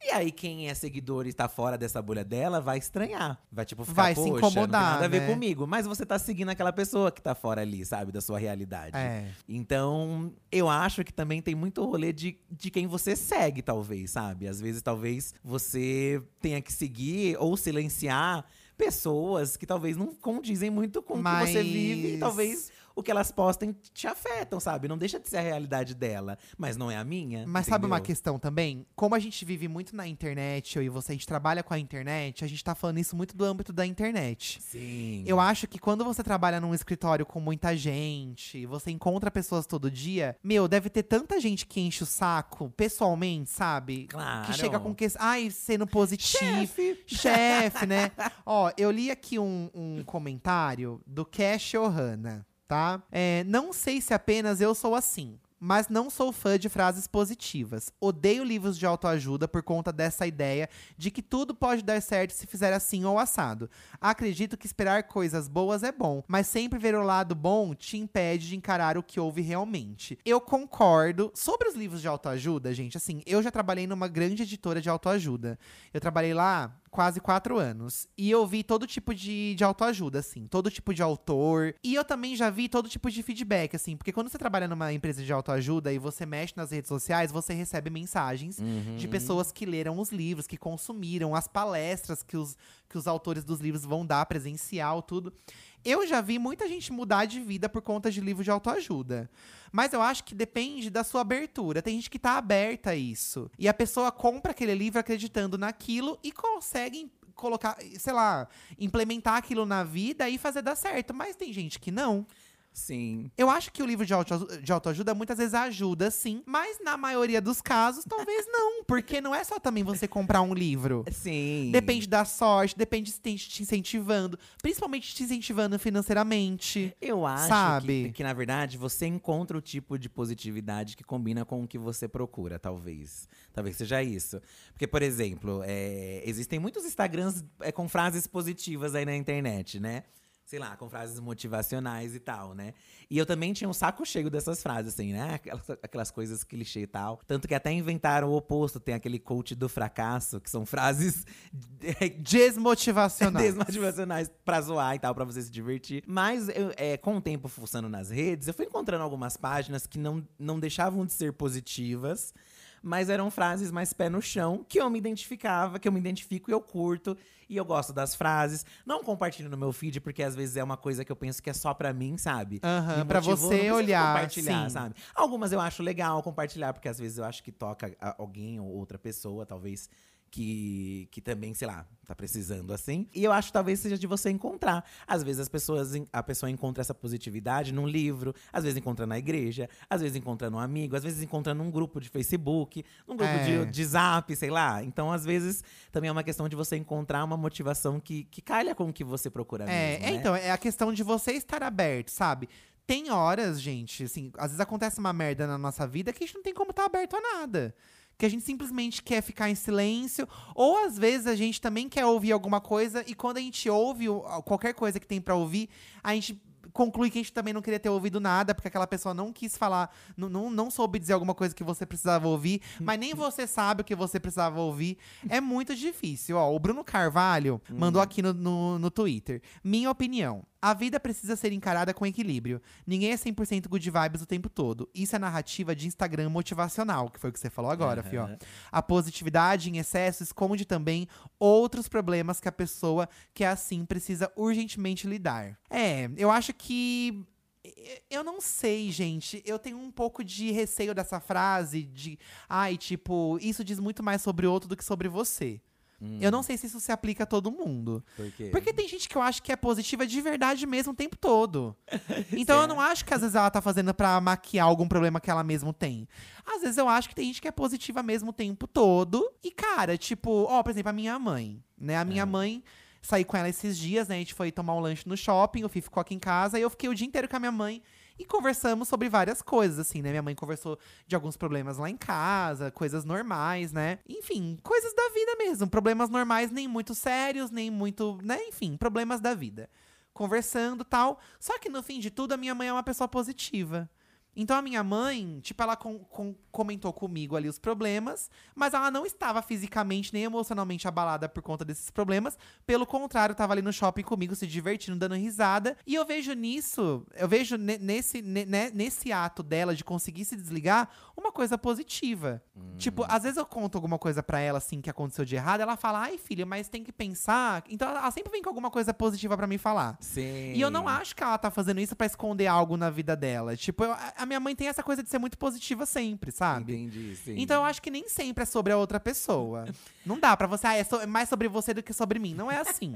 E aí, quem é seguidor e tá fora dessa bolha dela vai estranhar. Vai, tipo, ficar, Vai se "Poxa, incomodar, não tem nada a ver né?" comigo. Mas você tá seguindo aquela pessoa que tá fora ali, sabe? Da sua realidade. É. Então, eu acho que também tem muito rolê de, de quem você segue, talvez, sabe? Às vezes, talvez você tenha que seguir ou silenciar pessoas que talvez não condizem muito com o que você vive. E Mas- talvez o que elas postem te afetam, sabe? Não deixa de ser a realidade dela, mas não é a minha. Mas sabe uma entendeu? questão também? Como a gente vive muito na internet, eu e você, a gente trabalha com a internet, a gente tá falando isso muito do âmbito da internet. Sim. Eu acho que quando você trabalha num escritório com muita gente, você encontra pessoas todo dia, meu, deve ter tanta gente que enche o saco pessoalmente, sabe? Claro. Que chega com que. Ai, sendo positivo. Chefe. Chefe, né? Ó, eu li aqui um, um comentário do Cash Ohana, tá? É, não sei se apenas eu sou assim. Mas não sou fã de frases positivas. Odeio livros de autoajuda por conta dessa ideia de que tudo pode dar certo se fizer assim ou assado. Acredito que esperar coisas boas é bom, mas sempre ver o lado bom te impede de encarar o que houve realmente. Eu concordo. Sobre os livros de autoajuda, gente, assim, eu já trabalhei numa grande editora de autoajuda. Eu trabalhei lá quase quatro anos. E eu vi todo tipo de, de autoajuda, assim. Todo tipo de autor. E eu também já vi todo tipo de feedback, assim. Porque quando você trabalha numa empresa de autoajuda e você mexe nas redes sociais, você recebe mensagens Uhum. de pessoas que leram os livros, que consumiram as palestras que os, que os autores dos livros vão dar, presencial, tudo. Eu já vi muita gente mudar de vida por conta de livro de autoajuda. Mas eu acho que depende da sua abertura. Tem gente que tá aberta a isso. E a pessoa compra aquele livro acreditando naquilo e consegue colocar, sei lá, implementar aquilo na vida e fazer dar certo. Mas tem gente que não. Sim. Eu acho que o livro de, auto, de autoajuda muitas vezes ajuda, sim. Mas na maioria dos casos, talvez não. Porque não é só também você comprar um livro. Sim. Depende da sorte, depende se tem te incentivando. Principalmente te incentivando financeiramente. Eu acho Sabe? Que, que, na verdade, você encontra o tipo de positividade que combina com o que você procura, talvez. Talvez seja isso. Porque, por exemplo, é, existem muitos Instagrams é, com frases positivas aí na internet, né? Sei lá, com frases motivacionais e tal, né? E eu também tinha um saco cheio dessas frases, assim, né? Aquelas, aquelas coisas clichê e tal. Tanto que até inventaram o oposto. Tem aquele coach do fracasso, que são frases Desmotivacional. desmotivacionais pra zoar e tal, pra você se divertir. Mas eu, é, com o tempo fuçando nas redes, eu fui encontrando algumas páginas que não, não deixavam de ser positivas, mas eram frases mais pé no chão, que eu me identificava, que eu me identifico e eu curto. E eu gosto das frases. Não compartilho no meu feed, porque às vezes é uma coisa que eu penso que é só pra mim, sabe? Aham, Me pra você olhar, compartilhar, sim. sabe? Algumas eu acho legal compartilhar, porque às vezes eu acho que toca alguém ou outra pessoa, talvez. Que, que também, sei lá, tá precisando assim. E eu acho que talvez seja de você encontrar. Às vezes as pessoas, a pessoa encontra essa positividade num livro, às vezes encontra na igreja, às vezes encontra num amigo, às vezes encontra num grupo de Facebook, num grupo É. de, de zap, sei lá. Então, às vezes, também é uma questão de você encontrar uma motivação que, que calha com o que você procura É, mesmo. é, né? então, é a questão de você estar aberto, sabe? Tem horas, gente, assim, às vezes acontece uma merda na nossa vida que a gente não tem como estar aberto a nada. Que a gente simplesmente quer ficar em silêncio. Ou às vezes a gente também quer ouvir alguma coisa e quando a gente ouve qualquer coisa que tem pra ouvir, a gente conclui que a gente também não queria ter ouvido nada, porque aquela pessoa não quis falar, não, não, não soube dizer alguma coisa que você precisava ouvir, mas nem você sabe o que você precisava ouvir. É muito difícil. Ó, o Bruno Carvalho mandou aqui no, no, no Twitter. Minha opinião. A vida precisa ser encarada com equilíbrio. Ninguém é 100% good vibes o tempo todo. Isso é narrativa de Instagram motivacional, que foi o que você falou agora, Aham. fio. A positividade em excesso esconde também outros problemas que a pessoa que é assim precisa urgentemente lidar. É, eu acho que. Eu não sei, gente. Eu tenho um pouco de receio dessa frase de. Ai, tipo, isso diz muito mais sobre o outro do que sobre você. Eu não sei se isso se aplica a todo mundo. Por quê? Porque tem gente que eu acho que é positiva de verdade mesmo o tempo todo. Então eu não acho que às vezes ela tá fazendo pra maquiar algum problema que ela mesmo tem. Às vezes eu acho que tem gente que é positiva mesmo o tempo todo. E, cara, tipo, ó, por exemplo, a minha mãe, né? A minha mãe. Saí com ela esses dias, né? A gente foi tomar um lanche no shopping, o Fih ficou aqui em casa, e eu fiquei o dia inteiro com a minha mãe e conversamos sobre várias coisas, assim, né? Minha mãe conversou de alguns problemas lá em casa, coisas normais, né? Enfim, coisas da vida mesmo. Problemas normais, nem muito sérios, nem muito, né? Enfim, problemas da vida. Conversando tal. Só que no fim de tudo, a minha mãe é uma pessoa positiva. Então a minha mãe, tipo, ela com- com- comentou comigo ali os problemas, mas ela não estava fisicamente nem emocionalmente abalada por conta desses problemas. Pelo contrário, estava ali no shopping comigo, se divertindo, dando risada. E eu vejo nisso, eu vejo ne- nesse, ne- né, nesse ato dela de conseguir se desligar uma coisa positiva. Tipo, às vezes eu conto alguma coisa pra ela, assim, que aconteceu de errado, ela fala, ai, filha, mas tem que pensar. Então ela sempre vem com alguma coisa positiva pra me falar. Sim. E eu não acho que ela tá fazendo isso pra esconder algo na vida dela. Tipo, eu- a minha mãe tem essa coisa de ser muito positiva sempre, sabe? Entendi, sim. Então eu acho que nem sempre é sobre a outra pessoa. Não dá pra você, ah, é, so- é mais sobre você do que sobre mim. Não é assim.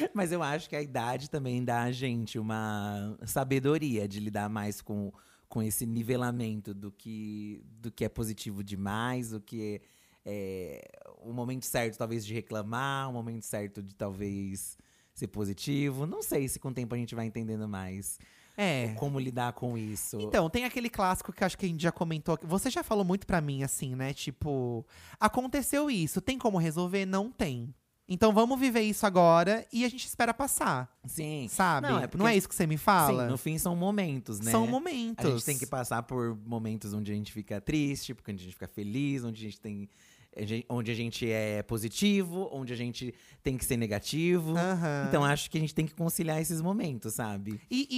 Mas eu acho que a idade também dá a gente uma sabedoria de lidar mais com, com esse nivelamento do que, do que é positivo demais, o que é, é o momento certo, talvez, de reclamar, o momento certo de talvez ser positivo. Não sei se com o tempo a gente vai entendendo mais É. como lidar com isso. Então, tem aquele clássico que acho que a gente já comentou. Você já falou muito pra mim, assim, né? Tipo, aconteceu isso, tem como resolver? Não tem. Então vamos viver isso agora e a gente espera passar, Sim. sabe? Não, Não é é, porque- isso que você me fala? Sim, no fim são momentos, né? São momentos. A gente tem que passar por momentos onde a gente fica triste, porque a gente fica feliz, onde a gente tem. Onde a gente é positivo, onde a gente tem que ser negativo. Aham. Então acho que a gente tem que conciliar esses momentos, sabe? E,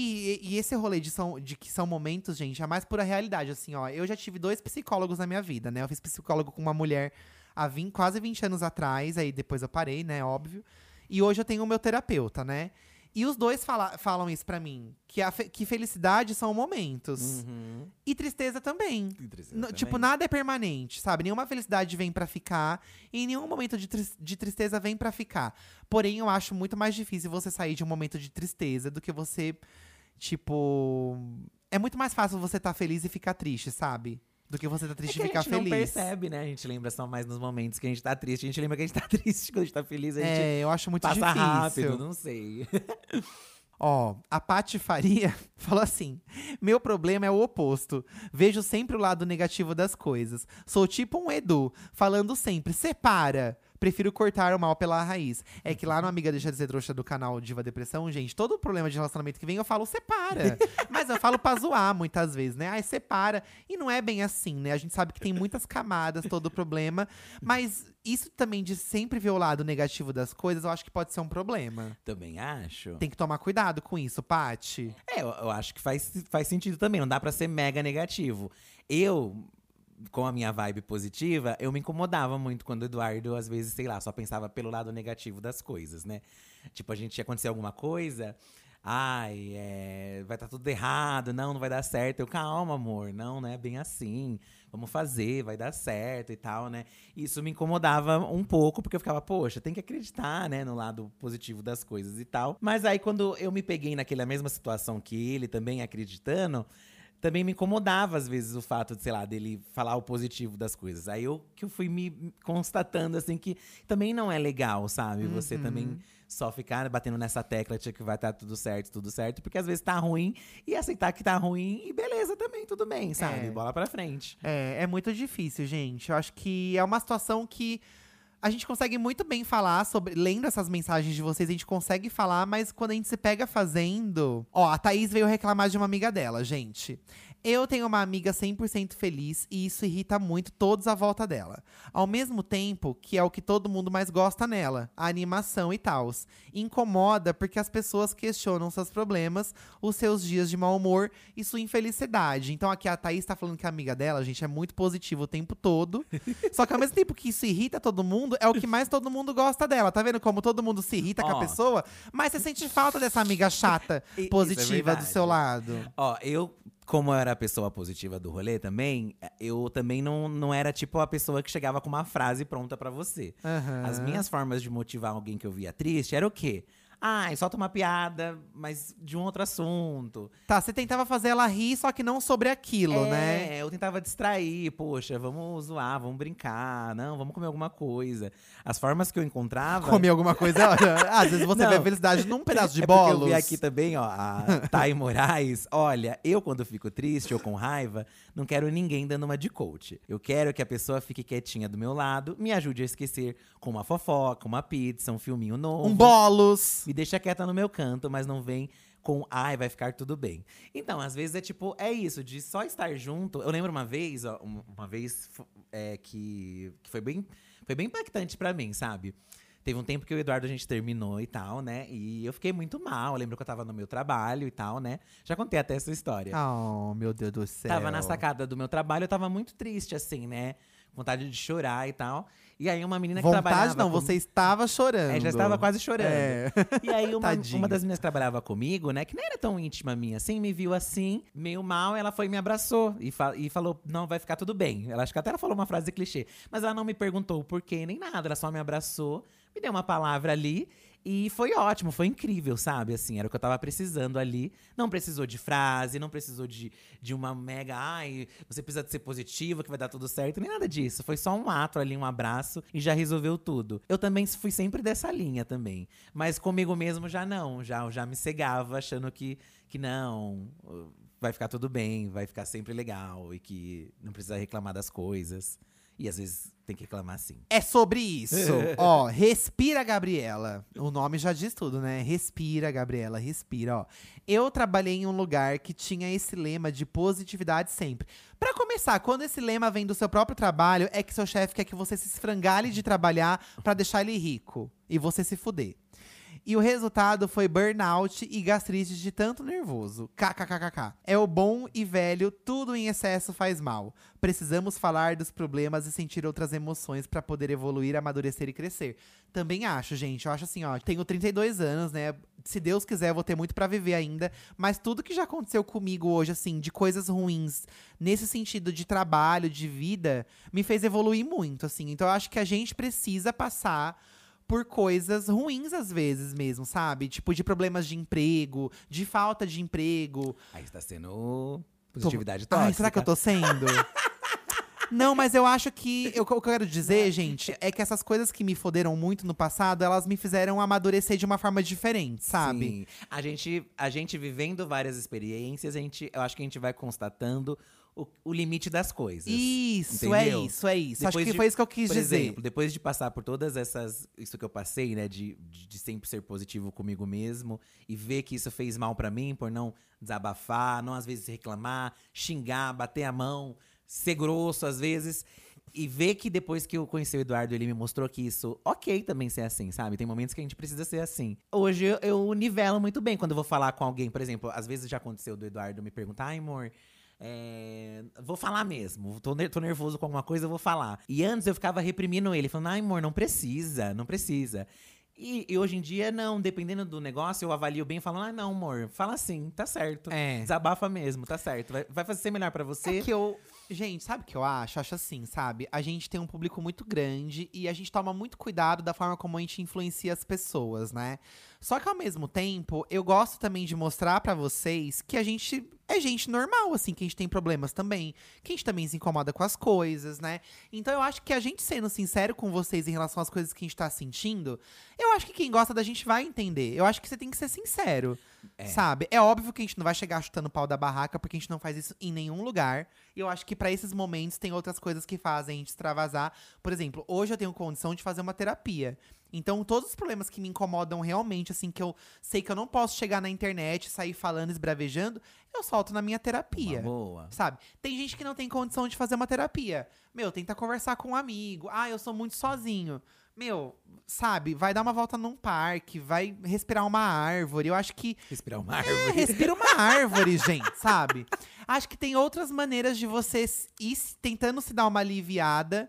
e- e esse rolê de, são, de que são momentos, gente, é mais pura realidade. Assim, ó, eu já tive dois psicólogos na minha vida, né? Eu fiz psicólogo com uma mulher há 20, quase 20 anos atrás, aí depois eu parei, né? Óbvio. E hoje eu tenho o meu terapeuta, né? E os dois fala- falam isso pra mim: que, a fe- que felicidade são momentos. Uhum. E tristeza também. E tristeza N- também. tipo, nada é permanente, sabe? Nenhuma felicidade vem pra ficar e nenhum momento de, de tristeza vem pra ficar. Porém, eu acho muito mais difícil você sair de um momento de tristeza do que você, tipo. É muito mais fácil você estar feliz e ficar triste, sabe? Do que você tá É triste que e a ficar gente não feliz. percebe, né? A gente lembra só mais nos momentos que a gente tá triste. A gente lembra que a gente tá triste quando a gente tá feliz. A gente É, eu acho muito passa difícil. rápido, não sei. Ó, a Paty Faria falou assim: Meu problema é o oposto. Vejo sempre o lado negativo das coisas. Sou tipo um Edu, falando sempre: separa. Prefiro cortar o mal pela raiz. É que lá no Amiga Deixa de Ser Trouxa do canal Diva Depressão, gente, todo problema de relacionamento que vem eu falo separa. Mas eu falo pra zoar muitas vezes, né? Ai, separa. E não é bem assim, né? A gente sabe que tem muitas camadas, todo problema. Mas isso também de sempre ver o lado negativo das coisas, eu acho que pode ser um problema. Também acho. Tem que tomar cuidado com isso, Paty. É, eu, eu acho que faz, faz sentido também. Não dá pra ser mega negativo. Eu, com a minha vibe positiva, eu me incomodava muito quando o Eduardo, às vezes, sei lá, só pensava pelo lado negativo das coisas, né? Tipo, a gente ia acontecer alguma coisa. Ai, é, vai estar tudo errado, não, não vai dar certo. Eu, calma, amor, não, não é bem assim. Vamos fazer, vai dar certo e tal, né? Isso me incomodava um pouco, porque eu ficava, poxa, tem que acreditar, né, no lado positivo das coisas e tal. Mas aí, quando eu me peguei naquela mesma situação que ele, também acreditando, também me incomodava, às vezes, o fato de, sei lá, dele falar o positivo das coisas. Aí eu que eu fui me constatando, assim, que também não é legal, sabe? Você também só ficar batendo nessa tecla de que vai estar tudo certo, tudo certo, porque às vezes tá ruim e aceitar que tá ruim e beleza também, tudo bem, sabe? É. Bola pra frente. É, é muito difícil, gente. Eu acho que é uma situação que a gente consegue muito bem falar sobre. Lendo essas mensagens de vocês, a gente consegue falar, mas quando a gente se pega fazendo. Ó, a Thaís veio reclamar de uma amiga dela, gente. Eu tenho uma amiga 100% feliz e isso irrita muito todos à volta dela. Ao mesmo tempo que é o que todo mundo mais gosta nela, a animação e tals. Incomoda porque as pessoas questionam seus problemas, os seus dias de mau humor e sua infelicidade. Então aqui a Thaís tá falando que a amiga dela, gente, é muito positiva o tempo todo. Só que ao mesmo tempo que isso irrita todo mundo, é o que mais todo mundo gosta dela. Tá vendo como todo mundo se irrita com a pessoa? Mas você sente falta dessa amiga chata, é positiva do verdade. seu lado. Ó, eu, como eu era a pessoa positiva do rolê também, eu também não, não era tipo a pessoa que chegava com uma frase pronta pra você. Aham. As minhas formas de motivar alguém que eu via triste era o quê? Ah, solta uma piada, mas de um outro assunto. Tá, você tentava fazer ela rir, só que não sobre aquilo, é, né? eu tentava distrair, poxa, vamos zoar, vamos brincar, não, vamos comer alguma coisa. As formas que eu encontrava. Comer alguma coisa. olha, Às vezes você Não. vê a felicidade num pedaço de é porque bolos. eu vi aqui também, ó, a Thay Moraes. Olha, eu quando fico triste ou com raiva, não quero ninguém dando uma de coach. Eu quero que a pessoa fique quietinha do meu lado, me ajude a esquecer com uma fofoca, uma pizza, um filminho novo. Um bolos. Me deixa quieta no meu canto, mas não vem com ai, vai ficar tudo bem. Então, às vezes é tipo, é isso, de só estar junto. Eu lembro uma vez, ó, um- uma vez é, que, que foi bem, foi bem impactante pra mim, sabe? Teve um tempo que o Eduardo a gente terminou e tal, né? E eu fiquei muito mal. Eu lembro que eu tava no meu trabalho e tal, né? Já contei até essa história. Oh, meu Deus do céu. Tava na sacada do meu trabalho, eu tava muito triste, assim, né? Vontade de chorar e tal. E aí uma menina que trabalhava. Vontade não, com- você estava chorando. é, já estava quase chorando. É. E aí, uma, uma das meninas que trabalhava comigo, né, que nem era tão íntima minha assim, me viu assim, meio mal, ela foi e me abraçou e, fa- e falou: Não, vai ficar tudo bem. Ela acho que até ela falou uma frase clichê, mas ela não me perguntou o porquê nem nada, ela só me abraçou, me deu uma palavra ali. E foi ótimo, foi incrível, sabe? Assim, era o que eu tava precisando ali. Não precisou de frase, não precisou de, de uma mega, ai, você precisa de ser positiva, que vai dar tudo certo, nem nada disso. Foi só um ato ali, um abraço e já resolveu tudo. Eu também fui sempre dessa linha também. Mas comigo mesmo já não, já, já me cegava, achando que, que não, vai ficar tudo bem, vai ficar sempre legal e que não precisa reclamar das coisas. E às vezes tem que reclamar sim. É sobre isso. ó, respira, Gabriela. O nome já diz tudo, né? Respira, Gabriela, respira, ó. Eu trabalhei em um lugar que tinha esse lema de positividade sempre. Pra começar, quando esse lema vem do seu próprio trabalho, é que seu chefe quer que você se esfrangale de trabalhar pra deixar ele rico e você se fuder. E o resultado foi burnout e gastrite de tanto nervoso. KKKKK. É o bom e velho, tudo em excesso faz mal. Precisamos falar dos problemas e sentir outras emoções pra poder evoluir, amadurecer e crescer. Também acho, gente. Eu acho assim, ó. Tenho 32 anos, né? Se Deus quiser, eu vou ter muito pra viver ainda. Mas tudo que já aconteceu comigo hoje, assim, de coisas ruins, nesse sentido de trabalho, de vida, me fez evoluir muito, assim. Então eu acho que a gente precisa passar por coisas ruins às vezes mesmo, sabe? Tipo, de problemas de emprego, de falta de emprego. Aí está sendo positividade Ai, tóxica. será que eu tô sendo? Não, mas eu acho que. eu- O que eu quero dizer, gente, é que essas coisas que me foderam muito no passado, elas me fizeram amadurecer de uma forma diferente, sabe? Sim. A gente, a gente vivendo várias experiências, a gente, eu acho que a gente vai constatando o, o limite das coisas. Isso, Entendeu? é isso, é isso. acho Depois que de- foi isso que eu quis Por dizer. exemplo, depois de passar por todas essas. Isso que eu passei, né? De, de, de sempre ser positivo comigo mesmo e ver que isso fez mal pra mim por não desabafar, não às vezes reclamar, xingar, bater a mão, ser grosso às vezes. E ver que depois que eu conheci o Eduardo, ele me mostrou que isso, ok também ser assim, sabe? Tem momentos que a gente precisa ser assim. Hoje eu, eu nivelo muito bem quando eu vou falar com alguém, por exemplo, às vezes já aconteceu do Eduardo me perguntar, ai, amor, é, vou falar mesmo. Tô, tô nervoso com alguma coisa, eu vou falar. E antes eu ficava reprimindo ele, falando, ai, amor, não precisa, não precisa. E, e hoje em dia, não, dependendo do negócio, eu avalio bem falando, ah, não, amor, fala assim, tá certo. É. Desabafa mesmo, tá certo. Vai, vai fazer melhor pra você. É que eu. Gente, sabe o que eu acho? Acho assim, sabe? A gente tem um público muito grande e a gente toma muito cuidado da forma como a gente influencia as pessoas, né? Só que ao mesmo tempo, eu gosto também de mostrar pra vocês que a gente é gente normal, assim, que a gente tem problemas também, que a gente também se incomoda com as coisas, né? Então eu acho que a gente sendo sincero com vocês em relação às coisas que a gente tá sentindo, eu acho que quem gosta da gente vai entender. Eu acho que você tem que ser sincero. Sabe? É óbvio que a gente não vai chegar chutando o pau da barraca, porque a gente não faz isso em nenhum lugar. E eu acho que pra esses momentos tem outras coisas que fazem a gente extravasar. Por exemplo, hoje eu tenho condição de fazer uma terapia. Então, todos os problemas que me incomodam realmente, assim, que eu sei que eu não posso chegar na internet, sair falando, esbravejando, eu solto na minha terapia. Uma boa. Sabe? Tem gente que não tem condição de fazer uma terapia. Meu, tenta conversar com um amigo. Ah, eu sou muito sozinho. Meu, sabe? Vai dar uma volta num parque, vai respirar uma árvore. Eu acho que Respirar uma é, árvore. respira uma árvore, gente, sabe? Acho que tem outras maneiras de você ir tentando se dar uma aliviada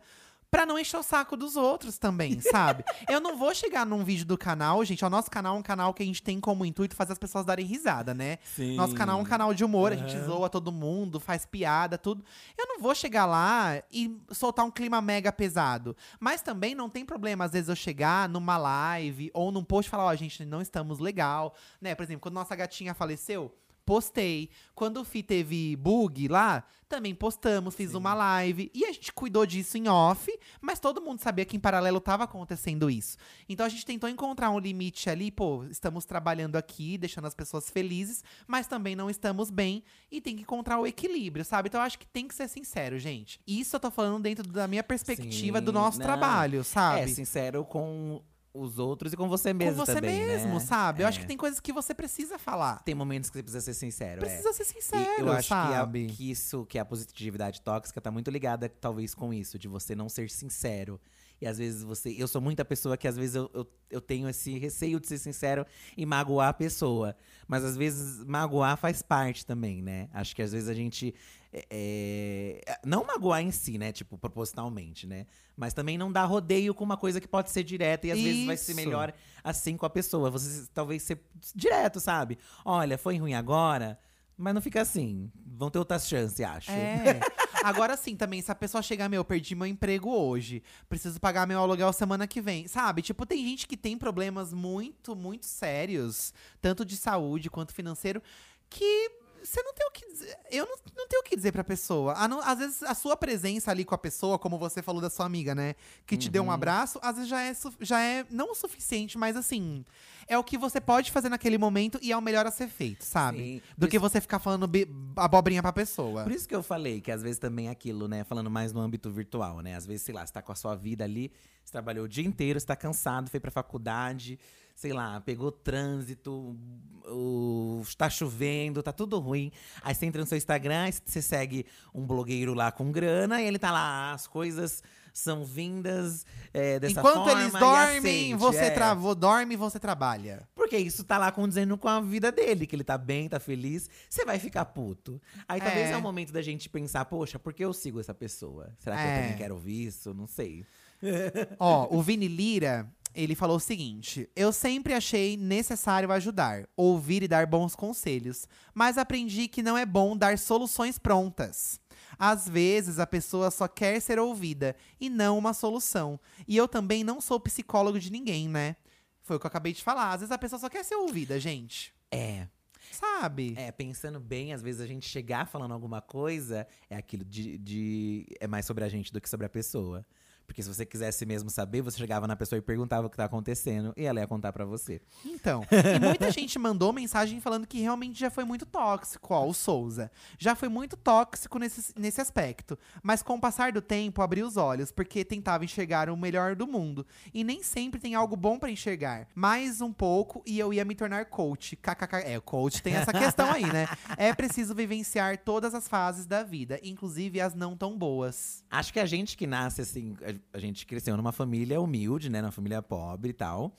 pra não encher o saco dos outros também, sabe? Eu não vou chegar num vídeo do canal, gente. O nosso canal é um canal que a gente tem como intuito fazer as pessoas darem risada, né? Sim. Nosso canal é um canal de humor, a gente zoa todo mundo, faz piada, tudo. Eu não vou chegar lá e soltar um clima mega pesado. Mas também não tem problema, às vezes, eu chegar numa live ou num post e falar, ó, gente, não estamos legal. Né? Por exemplo, quando nossa gatinha faleceu, postei. Quando o Fi teve bug lá, também postamos, fiz uma live. E a gente cuidou disso em off, mas todo mundo sabia que em paralelo tava acontecendo isso. Então a gente tentou encontrar um limite ali, pô, estamos trabalhando aqui, deixando as pessoas felizes, mas também não estamos bem e tem que encontrar o equilíbrio, sabe? Então eu acho que tem que ser sincero, gente. Isso eu tô falando dentro da minha perspectiva do Sim, nosso não. trabalho, sabe? É, sincero com os outros e com você Com mesmo você também, mesmo, né? sabe? Eu acho É. que tem coisas que você precisa falar. Tem momentos que você precisa ser sincero, é. Precisa ser E sincero, eu acho que, a- sabe? que isso, que a positividade tóxica tá muito ligada, talvez, com isso, de você não ser sincero. E às vezes você. Eu sou muita pessoa que às vezes eu, eu, eu tenho esse receio de ser sincero e magoar a pessoa. Mas às vezes magoar faz parte também, né? Acho que às vezes a gente. É, é, não magoar em si, né? Tipo, propositalmente, né? Mas também não dar rodeio com uma coisa que pode ser direta e às vezes vai ser Isso. melhor assim com a pessoa. Você talvez ser direto, sabe? Olha, foi ruim agora, mas não fica assim. Vão ter outras chances, acho. É. Agora sim, também, se a pessoa chegar, meu, perdi meu emprego hoje, preciso pagar meu aluguel semana que vem, sabe? Tipo, tem gente que tem problemas muito, muito sérios, tanto de saúde quanto financeiro, que você não tem o que dizer. Eu não, não tenho o que dizer pra pessoa. A não- às vezes a sua presença ali com a pessoa, como você falou da sua amiga, né? Que te Uhum. deu um abraço, às vezes já é, já é não o suficiente, mas assim. É o que você pode fazer naquele momento e é o melhor a ser feito, sabe? Sim, Do que isso- você ficar falando abobrinha pra pessoa. Por isso que eu falei que às vezes também é aquilo, né? Falando mais no âmbito virtual, né? Às vezes, sei lá, você tá com a sua vida ali, você trabalhou o dia inteiro, você tá cansado, foi pra faculdade, sei lá, pegou trânsito, o, tá chovendo, tá tudo ruim. Aí você entra no seu Instagram, você segue um blogueiro lá com grana e ele tá lá, as coisas são vindas é, dessa Enquanto forma. eles e dormem, aceite, você é. tra vo- dorme e você trabalha. Porque isso tá lá condizendo com a vida dele, que ele tá bem, tá feliz. Você vai ficar puto. Aí talvez É. é o momento da gente pensar, poxa, por que eu sigo essa pessoa? Será que É. eu também quero ouvir isso? Não sei. Ó, o Vini Lira, ele falou o seguinte: Eu sempre achei necessário ajudar, ouvir e dar bons conselhos, mas aprendi que não é bom dar soluções prontas. Às vezes a pessoa só quer ser ouvida e não uma solução. E eu também não sou psicólogo de ninguém, né? Foi o que eu acabei de falar. Às vezes a pessoa só quer ser ouvida, gente. É, Sabe? é, pensando bem, às vezes a gente chegar falando alguma coisa é aquilo de, de- É mais sobre a gente do que sobre a pessoa. Porque se você quisesse mesmo saber, você chegava na pessoa e perguntava o que tá acontecendo e ela ia contar pra você. Então, e muita gente mandou mensagem falando que realmente já foi muito tóxico, ó, o Souza. Já foi muito tóxico nesse, nesse aspecto. Mas com o passar do tempo, abriu os olhos, porque tentava enxergar o melhor do mundo. E nem sempre tem algo bom pra enxergar. Mais um pouco e eu ia me tornar coach. KKK. É, o coach tem essa questão aí, né? É preciso vivenciar todas as fases da vida, inclusive as não tão boas. Acho que a gente que nasce assim, a, gente cresceu numa família humilde, né? Numa família pobre e tal.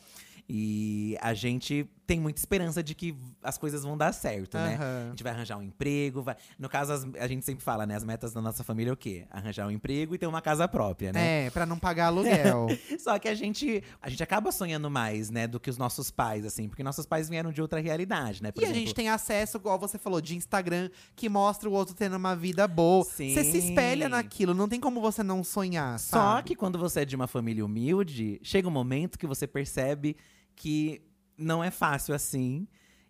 E a gente tem muita esperança de que as coisas vão dar certo, né? A gente vai arranjar um emprego, vai… No caso, as- a gente sempre fala, né? As metas da nossa família é o quê? Arranjar um emprego e ter uma casa própria, né? É, pra não pagar aluguel. Só que a gente, a gente acaba sonhando mais, né? Do que os nossos pais, assim. Porque nossos pais vieram de outra realidade, né? Por e a exemplo, gente tem acesso, igual você falou, de Instagram, que mostra o outro tendo uma vida boa. Você se Sim. espelha naquilo, não tem como você não sonhar, Só sabe? que quando você é de uma família humilde, chega um momento que você percebe que não é fácil assim.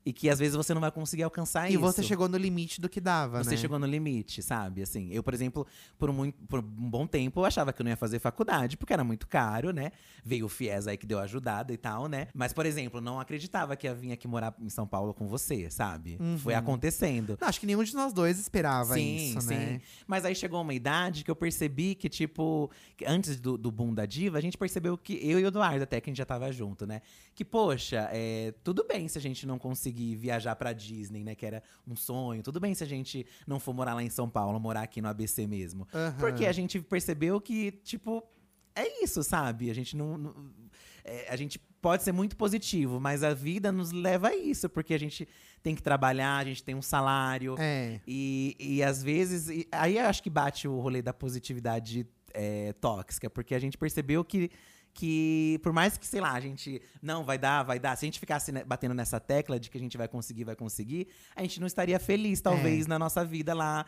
E que às vezes você não vai conseguir alcançar E isso. você chegou no limite do que dava, Você né? chegou no limite, sabe? Assim, eu, por exemplo, por, muito, por um bom tempo, eu achava que eu não ia fazer faculdade, porque era muito caro, né? Veio o FIES aí que deu ajudada e tal, né? Mas, por exemplo, não acreditava que ia vir aqui morar em São Paulo com você, sabe? Foi acontecendo. Não, acho que nenhum de nós dois esperava Sim, isso, sim. né? Mas aí chegou uma idade que eu percebi que, tipo, que antes do, do boom da diva, a gente percebeu que eu e o Eduardo, até que a gente já tava junto, né? Que, poxa, é, tudo bem se a gente não conseguir viajar pra Disney, né? Que era um sonho. Tudo bem se a gente não for morar lá em São Paulo, morar aqui no ABC mesmo. Aham. Porque a gente percebeu que, tipo, é isso, sabe? A gente não. não- é, a gente pode ser muito positivo, mas a vida nos leva a isso, porque a gente tem que trabalhar, a gente tem um salário. É. E, e às vezes. e aí eu acho que bate o rolê da positividade é, tóxica, porque a gente percebeu que. Que por mais que, sei lá, a gente não vai dar, vai dar. Se a gente ficasse né, batendo nessa tecla de que a gente vai conseguir, vai conseguir, a gente não estaria feliz, talvez, na nossa vida lá,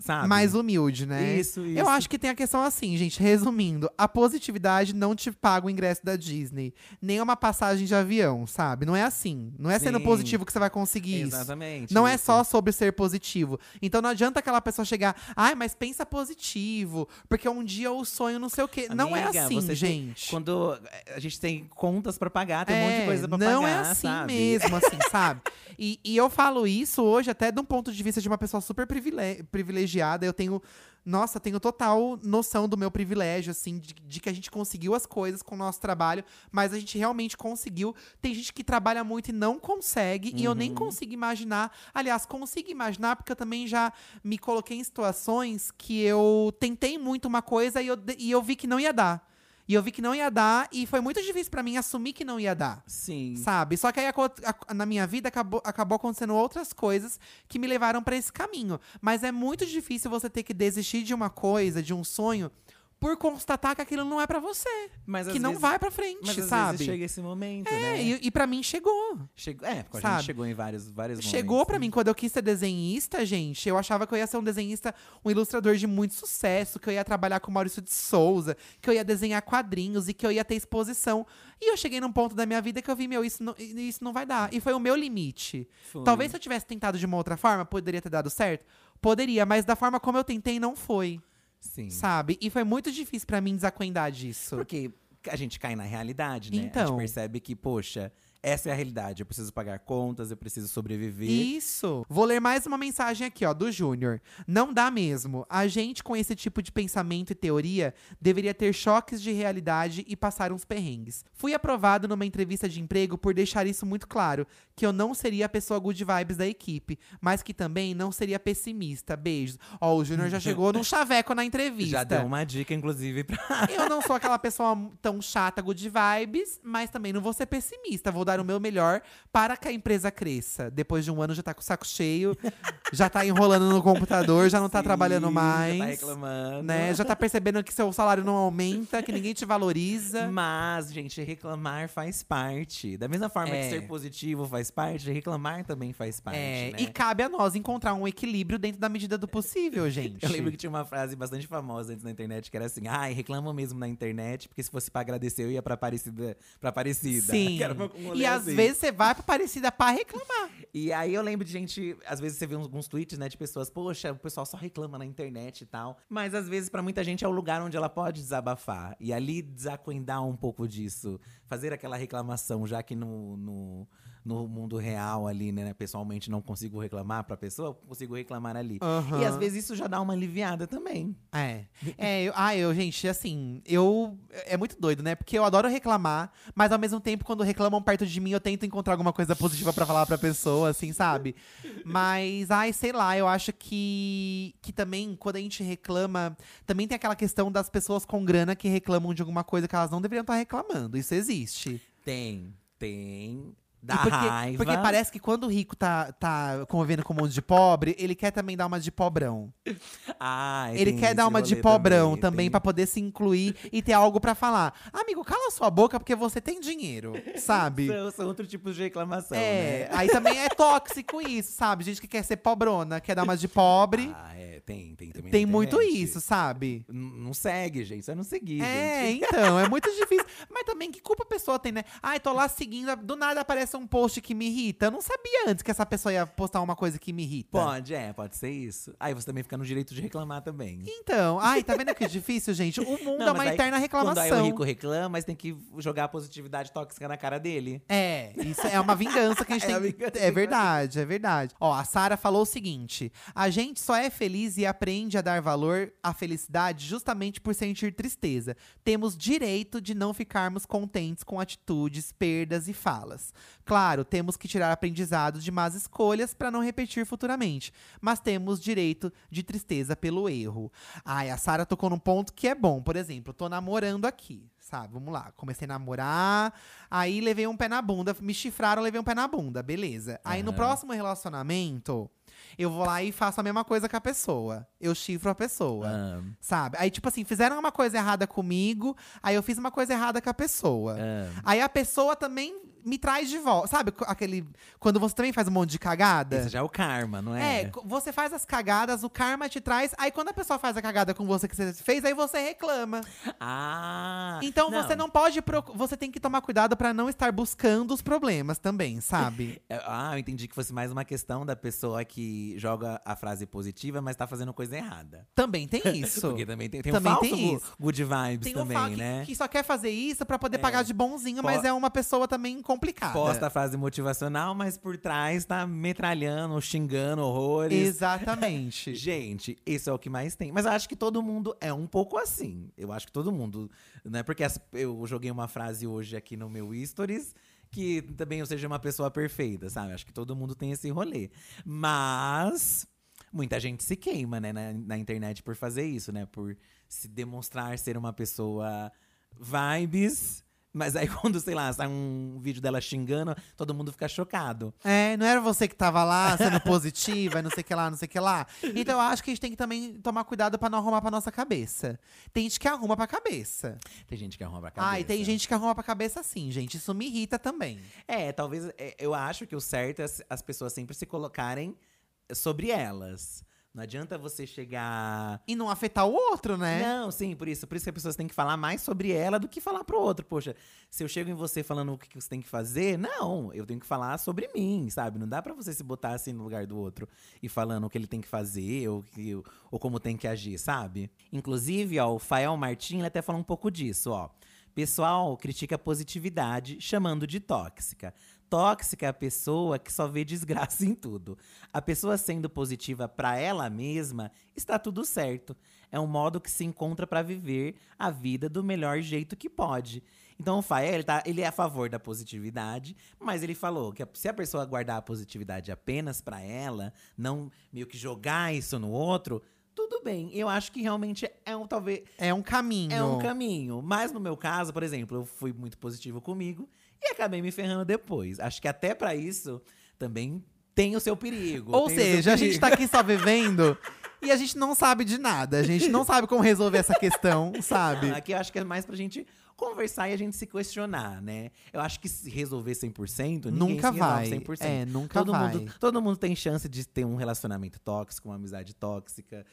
sabe? Mais humilde, né? Isso, isso. Eu acho que tem a questão assim, gente. Resumindo, a positividade não te paga o ingresso da Disney. Nem uma passagem de avião, sabe? Não é assim. Não é sendo Sim. positivo que você vai conseguir isso. Exatamente. Não é só sobre ser positivo. Então não adianta aquela pessoa chegar, ai, mas pensa positivo, porque um dia o sonho não sei o quê. não é Amiga, assim, você tem- gente. Quando eh, a gente tem contas pra pagar, tem um monte de É, coisa pra não pagar, é assim sabe? mesmo, assim, sabe? E, e eu falo isso hoje até de um ponto de vista de uma pessoa super privile- privilegiada. Eu tenho, nossa, tenho total noção do meu privilégio, assim, de, de que a gente conseguiu as coisas com o nosso trabalho, mas a gente realmente conseguiu. Tem gente que trabalha muito e não consegue, e eu nem consigo imaginar. Aliás, consigo imaginar porque eu também já me coloquei em situações que eu tentei muito uma coisa e eu, e eu vi que não ia dar. E eu vi que não ia dar, e foi muito difícil pra mim assumir que não ia dar. Sim. Sabe? Só que aí aco- a- na minha vida acabou, acabou acontecendo outras coisas que me levaram pra esse caminho. Mas é muito difícil você ter que desistir de uma coisa, de um sonho, por constatar que aquilo não é pra você. Mas às que não vezes- vai pra frente, Mas às sabe? vezes chega esse momento, É, né? e, e pra mim chegou. Chegou, é, porque a sabe? gente chegou em vários, vários Chegou momentos, pra né? mim quando eu quis ser desenhista, gente. Eu achava que eu ia ser um desenhista, um ilustrador de muito sucesso, que eu ia trabalhar com Maurício de Souza, que eu ia desenhar quadrinhos e que eu ia ter exposição. E eu cheguei num ponto da minha vida que eu vi, meu, isso não, isso não vai dar. E foi o meu limite. Foi. Talvez se eu tivesse tentado de uma outra forma, poderia ter dado certo. Poderia, mas da forma como eu tentei, não foi. Sim. Sabe? E foi muito difícil pra mim desacuendar disso. Porque a gente cai na realidade, né? A Então. gente percebe que, poxa, essa é a realidade. Eu preciso pagar contas, eu preciso sobreviver. Isso. Vou ler mais uma mensagem aqui, ó, do Júnior. Não dá mesmo. A gente, com esse tipo de pensamento e teoria, deveria ter choques de realidade e passar uns perrengues. Fui aprovado numa entrevista de emprego por deixar isso muito claro: que eu não seria a pessoa good vibes da equipe, mas que também não seria pessimista. Beijos. Ó, o Júnior já chegou num chaveco na entrevista. Já deu uma dica, inclusive, pra. Eu não sou aquela pessoa tão chata, good vibes, mas também não vou ser pessimista. Vou dar o meu melhor para que a empresa cresça. Depois de um ano já tá com o saco cheio, já tá enrolando no computador, já não tá Sim, trabalhando mais. Já tá reclamando. Né? Já tá percebendo que seu salário não aumenta, que ninguém te valoriza. Mas, gente, reclamar faz parte. Da mesma forma É. que ser positivo faz parte, reclamar também faz parte. É, né? E cabe a nós encontrar um equilíbrio dentro da medida do possível, gente. Eu lembro que tinha uma frase bastante famosa antes na internet que era assim: ai, reclama mesmo na internet, porque se fosse pra agradecer, eu ia pra Aparecida. Pra Aparecida. Sim. Que era uma- um e às assim. vezes você vai pra Parecida pra reclamar. E aí eu lembro de gente, às vezes você vê uns- alguns tweets, né, de pessoas, poxa, o pessoal só reclama na internet e tal. Mas às vezes pra muita gente é o lugar onde ela pode desabafar. E ali desacuendar um pouco disso. Fazer aquela reclamação, já que no, no, no mundo real ali, né, pessoalmente não consigo reclamar pra pessoa, consigo reclamar ali. Aham. E às vezes isso já dá uma aliviada também. É. É, eu, ah, eu, gente, assim, eu. É muito doido, né? Porque eu adoro reclamar, mas ao mesmo tempo, quando reclamam perto de mim, eu tento encontrar alguma coisa positiva pra falar pra pessoa, assim, sabe? Mas, ai, sei lá, eu acho que, que também, quando a gente reclama, também tem aquela questão das pessoas com grana que reclamam de alguma coisa que elas não deveriam estar reclamando. Isso existe. Tem, tem. Dá E porque, raiva. porque parece que quando o rico tá, tá convivendo com um monte de pobre, ele quer também dar uma de pobrão. Ai, Ele quer dar uma de pobrão também, tem. pra poder se incluir e ter algo pra falar. Amigo, cala sua boca porque você tem dinheiro, sabe? São, são outro tipo de reclamação, É, né? aí também é tóxico isso, sabe? Gente que quer ser pobrona, quer dar uma de pobre. Ah, é tem, tem também. Tem muito isso, sabe? N- Não segue, gente. Só não seguir, É, gente. então, é muito difícil. Mas também, que culpa a pessoa tem, né? Ai, tô lá seguindo, do nada aparece um post que me irrita. Eu não sabia antes que essa pessoa ia postar uma coisa que me irrita. Pode, é, pode ser isso. Aí você também fica no direito de reclamar também. Então, ai, tá vendo que é difícil, gente? O mundo é mas uma aí, eterna Quando aí o reclamação. rico reclama, mas tem que jogar a positividade tóxica na cara dele. É, isso é uma vingança que a gente É tem. É verdade, é verdade. Ó, a Sara falou o seguinte: a gente só é feliz e aprende a dar valor à felicidade justamente por sentir tristeza. Temos direito de não ficarmos contentes com atitudes, perdas e falas. Claro, temos que tirar aprendizado de más escolhas para não repetir futuramente, mas temos direito de tristeza pelo erro. Ai, a Sara tocou num ponto que é bom. Por exemplo, tô namorando aqui, sabe? Vamos lá. Comecei a namorar, aí levei um pé na bunda, me chifraram, levei um pé na bunda, beleza. Aí no Aham. próximo relacionamento, eu vou lá e faço a mesma coisa com a pessoa. Eu chifro a pessoa. Ah, Sabe? Aí, tipo assim, fizeram uma coisa errada comigo, aí eu fiz uma coisa errada com a pessoa. ah. Aí a pessoa também me traz de volta. Sabe aquele. Quando você também faz um monte de cagada? Esse já é o karma, não é? É, você faz as cagadas, o karma te traz. Aí quando a pessoa faz a cagada com você que você fez, aí você reclama. Ah! Então você não pode. Você tem que tomar cuidado pra não estar buscando os problemas também, sabe? É, Ah, eu entendi que fosse mais uma questão da pessoa que joga a frase positiva, mas tá fazendo coisa errada. também tem isso. Porque também tem, tem Também um falso tem isso. good vibes Tem um também, que, né? que só quer fazer isso pra poder É. pagar de bonzinho, mas é uma pessoa também complicada. Posta a frase motivacional, mas por trás tá metralhando, xingando horrores. Exatamente. Gente, isso é o que mais tem. Mas eu acho que todo mundo é um pouco assim. Eu acho que todo mundo, né? Porque as- eu joguei uma frase hoje aqui no meu stories que também eu seja uma pessoa perfeita, sabe? Acho que todo mundo tem esse rolê. Mas muita gente se queima, né, na, na internet por fazer isso, né? Por se demonstrar ser uma pessoa vibes. Mas aí quando, sei lá, sai um vídeo dela xingando, todo mundo fica chocado. É, não era você que tava lá sendo positiva, não sei o que lá, não sei o que lá. Então eu acho que a gente tem que também tomar cuidado pra não arrumar pra nossa cabeça. Tem gente que arruma pra cabeça. Tem gente que arruma pra cabeça. Ah, e tem gente que arruma pra cabeça sim, gente. Isso me irrita também. É, talvez. é, eu acho que o certo é as, as pessoas sempre se colocarem sobre elas. Não adianta você chegar. E não afetar o outro, né? Não, sim, por isso. Por isso que as pessoas têm que falar mais sobre ela do que falar pro outro. Poxa, se eu chego em você falando o que você tem que fazer, não, eu tenho que falar sobre mim, sabe? Não dá pra você se botar assim no lugar do outro e falando o que ele tem que fazer ou, que, ou como tem que agir, sabe? Inclusive, ó, o Fael Martin ele até fala um pouco disso, ó. Pessoal critica a positividade, chamando de tóxica. Tóxica é a pessoa que só vê desgraça em tudo. A pessoa sendo positiva pra ela mesma, está tudo certo. É um modo que se encontra pra viver a vida do melhor jeito que pode. Então o Fael, ele, tá, ele é a favor da positividade, mas ele falou que se a pessoa guardar a positividade apenas pra ela, não meio que jogar isso no outro, tudo bem. Eu acho que realmente é um talvez É um caminho. é um caminho. Mas no meu caso, por exemplo, eu fui muito positivo comigo e acabei me ferrando depois. Acho que até pra isso também tem o seu perigo. Ou seja, a gente perigo. tá aqui só vivendo e a gente não sabe de nada. A gente não sabe como resolver essa questão, sabe? Não, aqui eu acho que é mais pra gente conversar e a gente se questionar, né? Eu acho que se resolver 100%, ninguém Nunca se vai. 100%. É, nunca todo vai. Mundo, todo mundo tem chance de ter um relacionamento tóxico, uma amizade tóxica,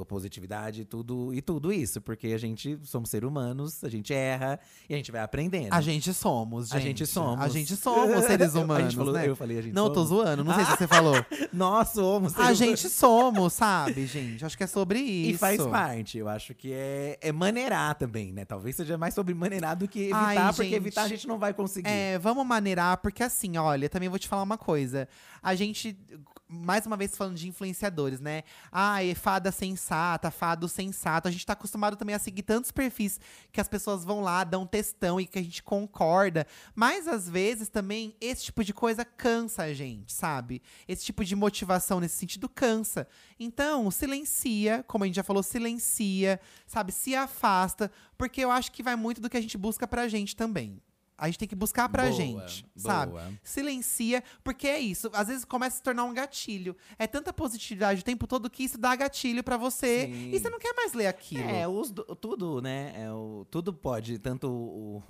a positividade, tudo e tudo isso, porque a gente somos seres humanos, a gente erra e a gente vai aprendendo. A gente somos, gente. A gente somos. A gente somos seres humanos, falou- né? eu falei a gente Não, eu tô somos. zoando. Não sei se você falou. Nós somos. A gente somos, sabe, gente? Acho que é sobre isso. E faz parte. Eu acho que é, é maneirar também, né? Talvez seja mais sobre maneirar do que evitar, Ai, porque gente. evitar a gente não vai conseguir. É, vamos maneirar, porque assim, olha, também vou te falar uma coisa. A gente, mais uma vez falando de influenciadores, né? Ai, fada sensata, fado sensato. A gente tá acostumado também a seguir tantos perfis que as pessoas vão lá, dão textão e que a gente concorda. Mas às vezes também esse tipo de coisa cansa a gente, sabe? Esse tipo de motivação nesse sentido cansa. Então, silencia, como a gente já falou, silencia, sabe? Se afasta, porque eu acho que vai muito do que a gente busca pra gente também. A gente tem que buscar pra Boa, gente, boa. sabe? Silencia, porque é isso. Às vezes começa a se tornar um gatilho. É tanta positividade o tempo todo que isso dá gatilho pra você. Sim. E você não quer mais ler aquilo. É, os do- tudo, né? É, o, tudo pode, tanto o,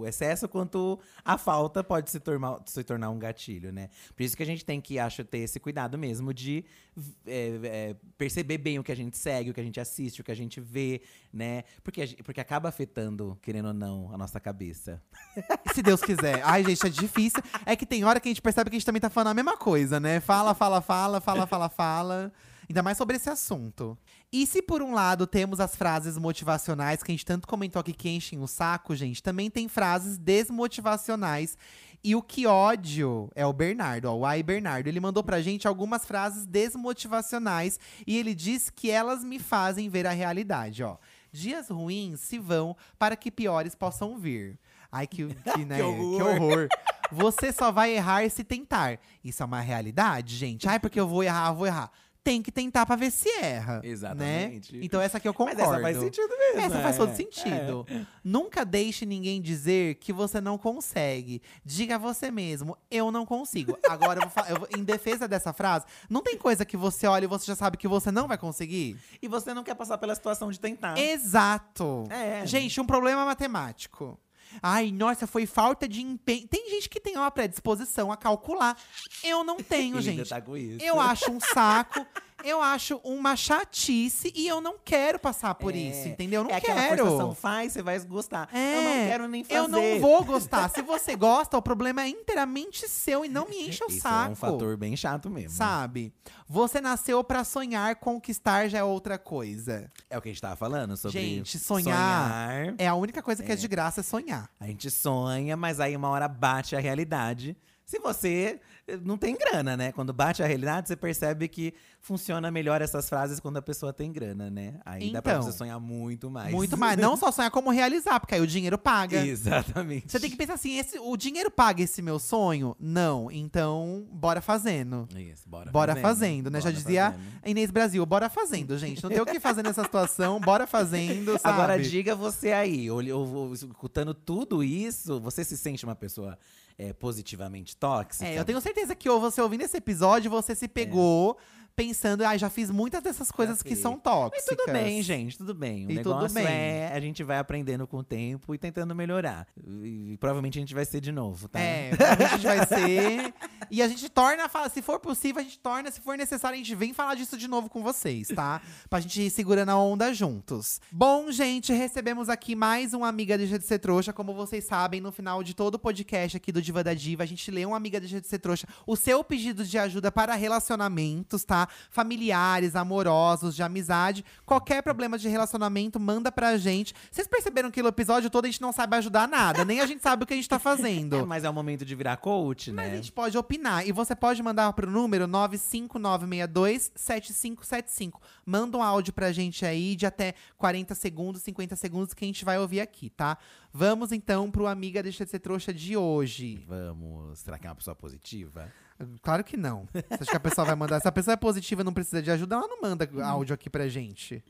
o excesso quanto a falta pode se tornar, se tornar um gatilho, né? Por isso que a gente tem que, acho, ter esse cuidado mesmo de é, é, perceber bem o que a gente segue, o que a gente assiste, o que a gente vê, né? Porque, porque acaba afetando, querendo ou não, a nossa cabeça. Se Deus quiser. Ai, gente, é difícil. É que tem hora que a gente percebe que a gente também tá falando a mesma coisa, né? Fala, fala, fala, fala, fala, fala. Ainda mais sobre esse assunto. E se por um lado temos as frases motivacionais que a gente tanto comentou aqui que enchem o saco, gente, também tem frases desmotivacionais. E o que ódio é o Bernardo, ó, o Ai Bernardo. Ele mandou pra gente algumas frases desmotivacionais e ele diz que elas me fazem ver a realidade, ó. Dias ruins se vão para que piores possam vir. Ai, que, que, né, que horror. horror. Você só vai errar se tentar. Isso é uma realidade, gente? Ai, porque eu vou errar, eu vou errar. Tem que tentar pra ver se erra. Exatamente. Né? Então essa aqui eu Mas concordo. essa faz sentido mesmo. Essa faz é. todo sentido. Nunca deixe ninguém dizer que você não consegue. Diga a você mesmo, eu não consigo. Agora, eu vou eu vou- em defesa dessa frase, não tem coisa que você olha e você já sabe que você não vai conseguir? E você não quer passar pela situação de tentar. Exato. É. Gente, um problema matemático. Ai, nossa, foi falta de empenho. Tem gente que tem uma predisposição a calcular. Eu não tenho, gente. tá. Eu acho um saco. Eu acho uma chatice e eu não quero passar por É. isso, entendeu? Eu não é quero. faz, você vai gostar. É, eu não quero nem fazer. Eu não vou gostar. Se você gosta, o problema é inteiramente seu e não me enche o Isso saco. é um fator bem chato mesmo. Sabe? Você nasceu pra sonhar, conquistar já é outra coisa. É o que a gente tava falando sobre Gente, sonhar, sonhar. É a única coisa que é de graça é sonhar. A gente sonha, mas aí uma hora bate a realidade. Se você não tem grana, né? Quando bate a realidade, você percebe que funciona melhor essas frases quando a pessoa tem grana, né? Aí dá pra Então. você sonhar muito mais. Muito mais. Não só sonhar, como realizar, porque aí o dinheiro paga. Exatamente. Você tem que pensar assim: esse, o dinheiro paga esse meu sonho? Não. Então, bora fazendo. Isso, bora, Bora fazendo, né? Já bora dizia fazendo. Inês Brasil, bora fazendo, gente. Não tem o que fazer nessa situação, bora fazendo, sabe? Agora diga você aí, eu vou escutando tudo isso, você se sente uma pessoa é, positivamente tóxica? É, eu tenho certeza que ou você ouvindo esse episódio, você se pegou pensando, ai, já fiz muitas dessas coisas que são Mas tóxicas. tudo bem, gente, tudo bem. O E tudo negócio bem. é a gente vai aprendendo com o tempo e tentando melhorar. E, provavelmente a gente vai ser de novo, tá? É, a gente vai ser. E a gente torna, fala, se for possível, a gente torna, se for necessário, a gente vem falar disso de novo com vocês, tá? Pra gente ir segurando a onda juntos. Bom, gente, recebemos aqui mais um Amiga Deixa de Ser Trouxa. Como vocês sabem, no final de todo o podcast aqui do Diva da Diva, a gente lê um Amiga Deixa de Ser Trouxa, o seu pedido de ajuda para relacionamentos, tá? Familiares, amorosos, de amizade. Qualquer problema de relacionamento, manda pra gente. Vocês perceberam que no episódio todo a gente não sabe ajudar nada, nem a gente sabe o que a gente tá fazendo. É, mas é o momento de virar coach, Mas a né? gente pode opinar. E você pode mandar pro número 95962-7575. Manda um áudio pra gente aí de até 40 segundos, 50 segundos que a gente vai ouvir aqui, tá? Vamos então pro Amiga Deixa de Ser Trouxa de hoje. Vamos. Será que é uma pessoa positiva? Claro que não. Você acha que a pessoa vai mandar? Se a pessoa é positiva e não precisa de ajuda, ela não manda áudio aqui pra gente.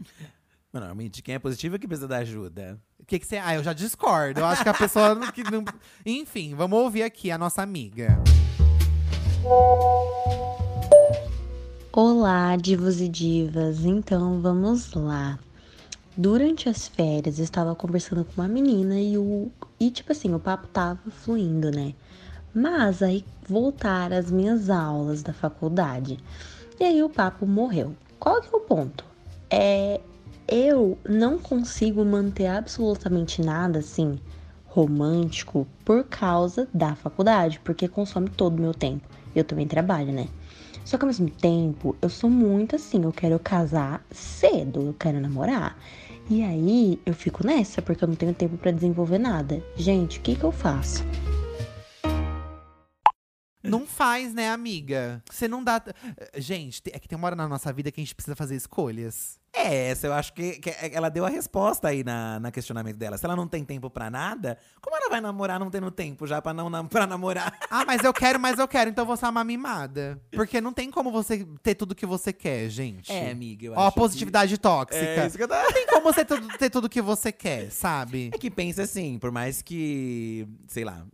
Mas, Normalmente, quem é positivo é que precisa da ajuda. O que, que você. Ah, eu já discordo. Eu acho que a pessoa. não- que não... Enfim, vamos ouvir aqui a nossa amiga. Olá, divos e divas. Então, vamos lá. Durante as férias, eu estava conversando com uma menina e o e tipo assim, o papo tava fluindo, né? Mas aí voltaram as minhas aulas da faculdade. E aí o papo morreu. Qual que é o ponto? É eu não consigo manter absolutamente nada assim romântico por causa da faculdade, porque consome todo o meu tempo. Eu também trabalho, né? Só que ao mesmo tempo, eu sou muito assim, eu quero casar cedo, eu quero namorar. E aí eu fico nessa, porque eu não tenho tempo pra desenvolver nada. Gente, o que que eu faço? Não faz, né, amiga? Você não dá. Gente, é que tem uma hora na nossa vida que a gente precisa fazer escolhas. É, essa eu acho que, que ela deu a resposta aí na, na questionamento dela. Se ela não tem tempo pra nada, como ela vai namorar não tendo tempo já pra, não, pra namorar? Ah, mas eu quero, mas eu quero, então você é uma mimada. Porque não tem como você ter tudo que você quer, gente. É, amiga, eu Ó, acho positividade tóxica. É isso que eu tava- Não tem como você ter tudo que você quer, sabe? É que pensa assim, por mais que, sei lá,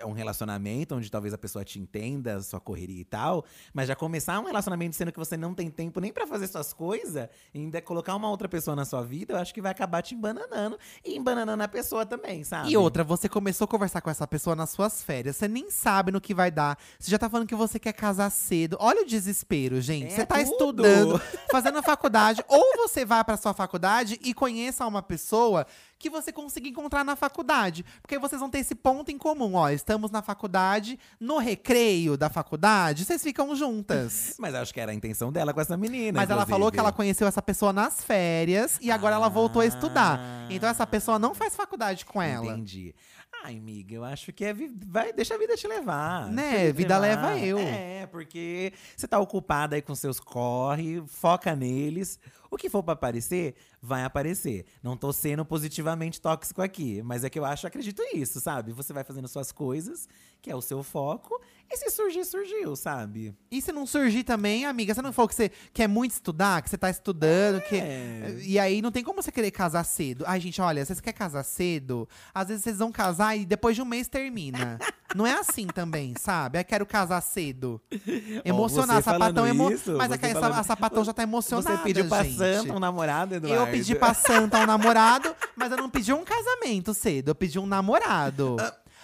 é um relacionamento onde talvez a pessoa te entenda, sua correria e tal, mas já começar um relacionamento sendo que você não tem tempo nem pra fazer suas coisas, e ainda colocar uma outra pessoa na sua vida, eu acho que vai acabar te embananando e embananando a pessoa também, sabe? E outra, você começou a conversar com essa pessoa nas suas férias. Você nem sabe no que vai dar. Você já tá falando que você quer casar cedo. Olha o desespero, gente. É você tá tudo. estudando, fazendo a faculdade. ou você vai pra sua faculdade e conheça uma pessoa que você consiga encontrar na faculdade. Porque vocês vão ter esse ponto em comum. Ó, estamos na faculdade, no recreio da faculdade, vocês ficam juntas. Mas acho que era a intenção dela com essa menina. Mas ela falou inclusive. que ela conheceu essa pessoa nas férias e agora ela voltou a estudar. Ah. Então essa pessoa não faz faculdade com ela. Entendi. Ai, amiga, eu acho que é. Vai, deixa a vida te levar. Né, te vida levar. leva eu. É, porque você tá ocupada aí com seus corre, foca neles. O que for pra aparecer, vai aparecer. Não tô sendo positivamente tóxico aqui, mas é que eu acho, acredito nisso, sabe? Você vai fazendo suas coisas, que é o seu foco, e se surgir, surgiu, sabe? E se não surgir também, amiga, você não falou que você quer muito estudar, que você tá estudando, que. É. E aí não tem como você querer casar cedo. Ai, gente, olha, se você quer casar cedo, às vezes vocês vão casar e depois de um mês termina. não é assim também, sabe? Ai, quero casar cedo. Emocionar, falando sapatão emo... isso, Mas é que a, falando- a sapatão já tá emocionada. Você pediu pra gente. Santa um namorado, Eduardo? Eu pedi pra Santa um namorado, mas eu não pedi um casamento cedo, eu pedi um namorado.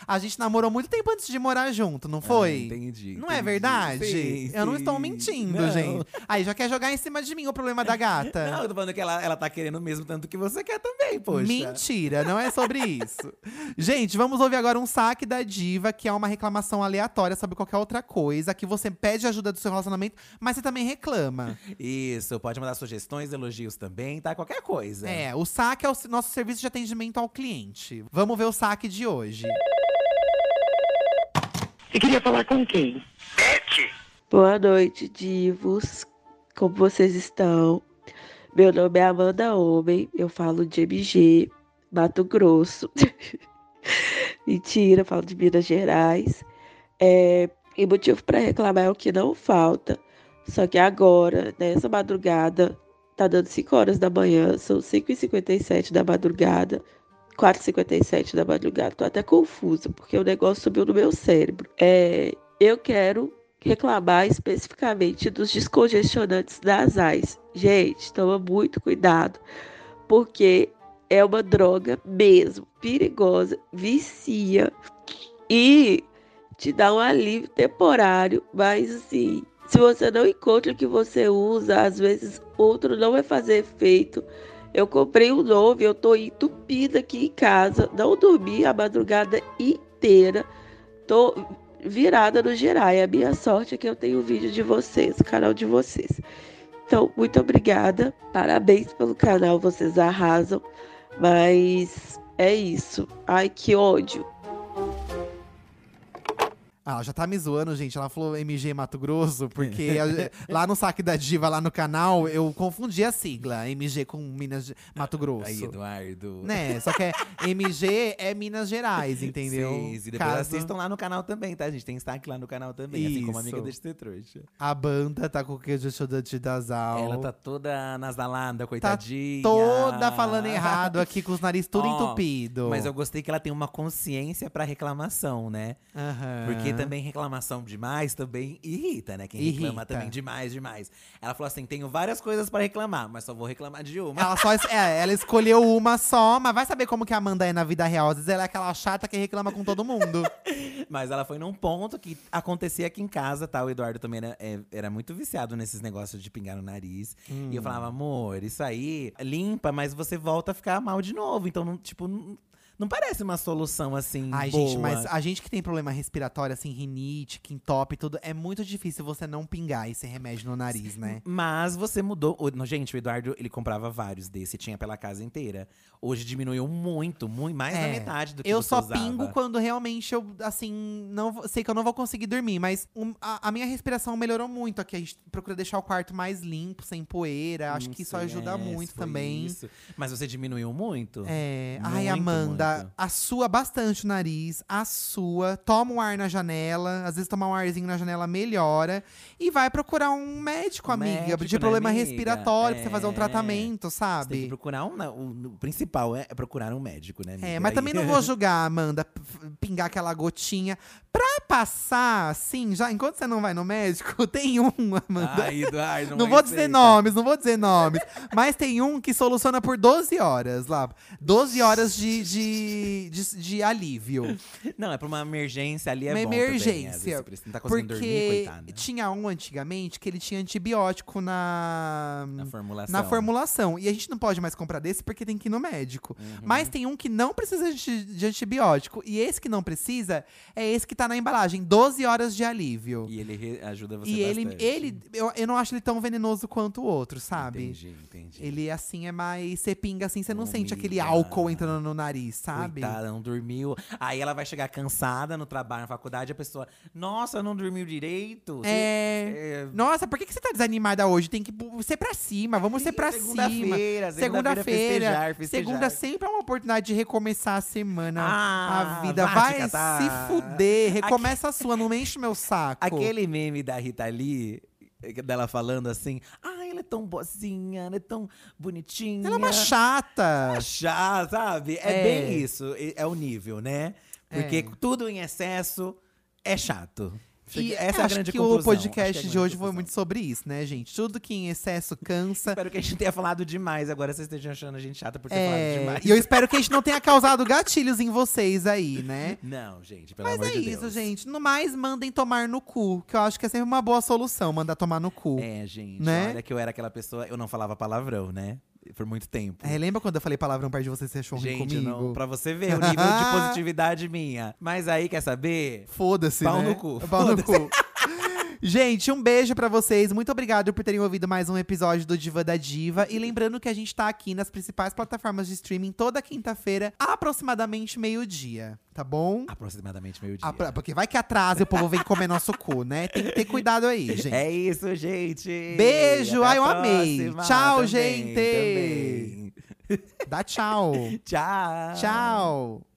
A gente namorou muito tempo antes de morar junto, não foi? Ah, entendi, Não é entendi. verdade? Sim, eu não estou mentindo, Não. gente. Aí já quer jogar em cima de mim o problema da gata. Não, eu tô falando que ela, ela tá querendo mesmo tanto que você quer também, poxa. Mentira, não é sobre isso. Gente, vamos ouvir agora um saque da diva, que é uma reclamação aleatória sobre qualquer outra coisa, que você pede ajuda do seu relacionamento, mas você também reclama. Isso, pode mandar sugestões, elogios também, tá? Qualquer coisa. É, o saque é o nosso serviço de atendimento ao cliente. Vamos ver o saque de hoje. Você queria falar com quem? Boa noite, divos. Como vocês estão? Meu nome é Amanda Homem, eu falo de MG, Mato Grosso. Mentira, falo de Minas Gerais. É, e motivo para reclamar é o que não falta. Só que agora, nessa madrugada, tá dando 5 horas da manhã, são 5h57 da madrugada, 4h57 da madrugada. Tô até confusa, porque o negócio subiu no meu cérebro. É, eu quero reclamar especificamente dos descongestionantes nasais. Gente, toma muito cuidado, porque é uma droga mesmo, perigosa, vicia e te dá um alívio temporário, mas assim, se você não encontra o que você usa, às vezes outro não vai fazer efeito. Eu comprei um novo, eu tô entupida aqui em casa, não dormi a madrugada inteira. Tô virada no Gerai. A minha sorte é que eu tenho o vídeo de vocês, o canal de vocês. Então, muito obrigada. Parabéns pelo canal, vocês arrasam. Mas é isso. Ai, que ódio. Ah, ela já tá me zoando, gente. Ela falou MG Mato Grosso, porque a- lá no saque da diva, lá no canal, eu confundi a sigla. MG com Minas Mato Grosso. Aí, Eduardo. Né? Só que é MG é Minas Gerais, entendeu? Sim, e depois Caso assistam lá no canal também, tá? A gente tem destaque lá no canal também, assim como a amiga Isso. de ser trouxa. A banda tá com o queijo estudante das aulas. Ela tá toda nasalada, Tá coitadinha. toda falando errado aqui, com os nariz tudo Ó, entupido. Mas eu gostei que ela tem uma consciência pra reclamação, né? Aham. Porque também reclamação demais também irrita, né? Quem reclama Irrita. também demais, demais. Ela falou assim: tenho várias coisas pra reclamar, mas só vou reclamar de uma. Ela só es- é, ela escolheu uma só, mas vai saber como que a Amanda é na vida real. Às vezes ela é aquela chata que reclama com todo mundo. Mas ela foi num ponto que acontecia aqui em casa, tá? O Eduardo também era, é- era muito viciado nesses negócios de pingar no nariz. E eu falava, amor, isso aí limpa, mas você volta a ficar mal de novo. Então, não, tipo, não, Não parece uma solução assim. Ai, boa. gente, mas a gente que tem problema respiratório, assim, rinite, quintope e tudo, é muito difícil você não pingar esse remédio no nariz, né? Mas você mudou. o- Gente, o Eduardo, ele comprava vários desse, tinha pela casa inteira. Hoje diminuiu muito, muito mais da É, metade do que Eu só usava. pingo quando realmente eu, assim, não sei que eu não vou conseguir dormir. Mas um- a, a minha respiração melhorou muito aqui. A gente procura deixar o quarto mais limpo, sem poeira. Acho Não que isso ajuda é, muito foi também. isso. Mas você diminuiu muito? É, ai, Muito, Amanda, muito. assua bastante o nariz, assua, toma um ar na janela, às vezes tomar um arzinho na janela melhora e vai procurar um médico, Um amiga, médico, de né, problema amiga? respiratório, pra você fazer um É. tratamento, Você tem que sabe? procurar um. O, o principal é procurar um médico, né? amiga? É, mas também não vou julgar, Amanda, pingar aquela gotinha. Pra passar, assim, já enquanto você não vai no médico, tem um, Amanda. Ai, Eduardo, Não não vou dizer nomes, não vou dizer nomes. mas tem um que soluciona por 12 horas lá. 12 horas de, de, de, de alívio. Não, é pra uma emergência ali, é Uma bom também, vezes emergência. tá conseguindo dormir, Porque coitada. tinha um antigamente que ele tinha antibiótico na. Na formulação. Na formulação. E a gente não pode mais comprar desse porque tem que ir no médico. Uhum. Mas tem um que não precisa de, de antibiótico. E esse que não precisa é esse que tá na embalagem. 12 horas de alívio. E ele ajuda você E ele, bastante. ele eu, eu não acho ele tão venenoso quanto o outro, sabe? Entendi, entendi. Ele assim é mais. Você pinga assim, você não sente Amiga. aquele álcool entrando no nariz, sabe? Coitada, não dormiu. Aí ela vai chegar cansada no trabalho, na faculdade, a pessoa, nossa, não dormiu direito. Você- É. Nossa, por que, que você tá desanimada hoje? Tem que ser pra cima, vamos ser pra cima. Segunda-feira, segunda-feira, festejar. Segunda sempre é uma oportunidade de recomeçar a semana, Ah, a vida. vai Vai, catar. se fuder, recomeça a sua, não me enche meu saco. Aquele meme da Rita Lee, dela falando assim, ah, ela é tão boazinha, ela é tão bonitinha. Ela é uma chata. chá, sabe? É, É. bem isso, é é o nível, né? Porque É. tudo em excesso é chato. E Essa é a grande que conclusão. o podcast que é de hoje foi conclusão. muito sobre isso, né, gente? Tudo que em excesso cansa. Espero que a gente tenha falado demais. Agora vocês estejam achando a gente chata por ter falado É, demais. e eu espero que a gente não tenha causado gatilhos em vocês aí, né? Não, gente, pelo Mas amor é de isso, Deus. gente. No mais, mandem tomar no cu. Que eu acho que é sempre uma boa solução, mandar tomar no cu. É, gente. Né? Olha que eu era aquela pessoa, eu não falava palavrão, né? Por muito tempo. É, lembra quando eu falei palavrão perto de você, você achou ruim comigo? não, pra você ver o nível de positividade minha. Mas aí, quer saber? Foda-se, Pau né? no cu. Pau no cu. Gente, um beijo pra vocês. Muito obrigado por terem ouvido mais um episódio do Diva da Diva. E lembrando que a gente tá aqui nas principais plataformas de streaming toda quinta-feira, aproximadamente meio-dia. Tá bom? Aproximadamente meio-dia. Pra- porque vai que atrasa e o povo vem comer nosso cu, né? Tem que ter cuidado aí, gente. É isso, gente. Beijo. Até Ai, eu amei. Tchau, Também, gente. também. Dá tchau. Tchau. tchau.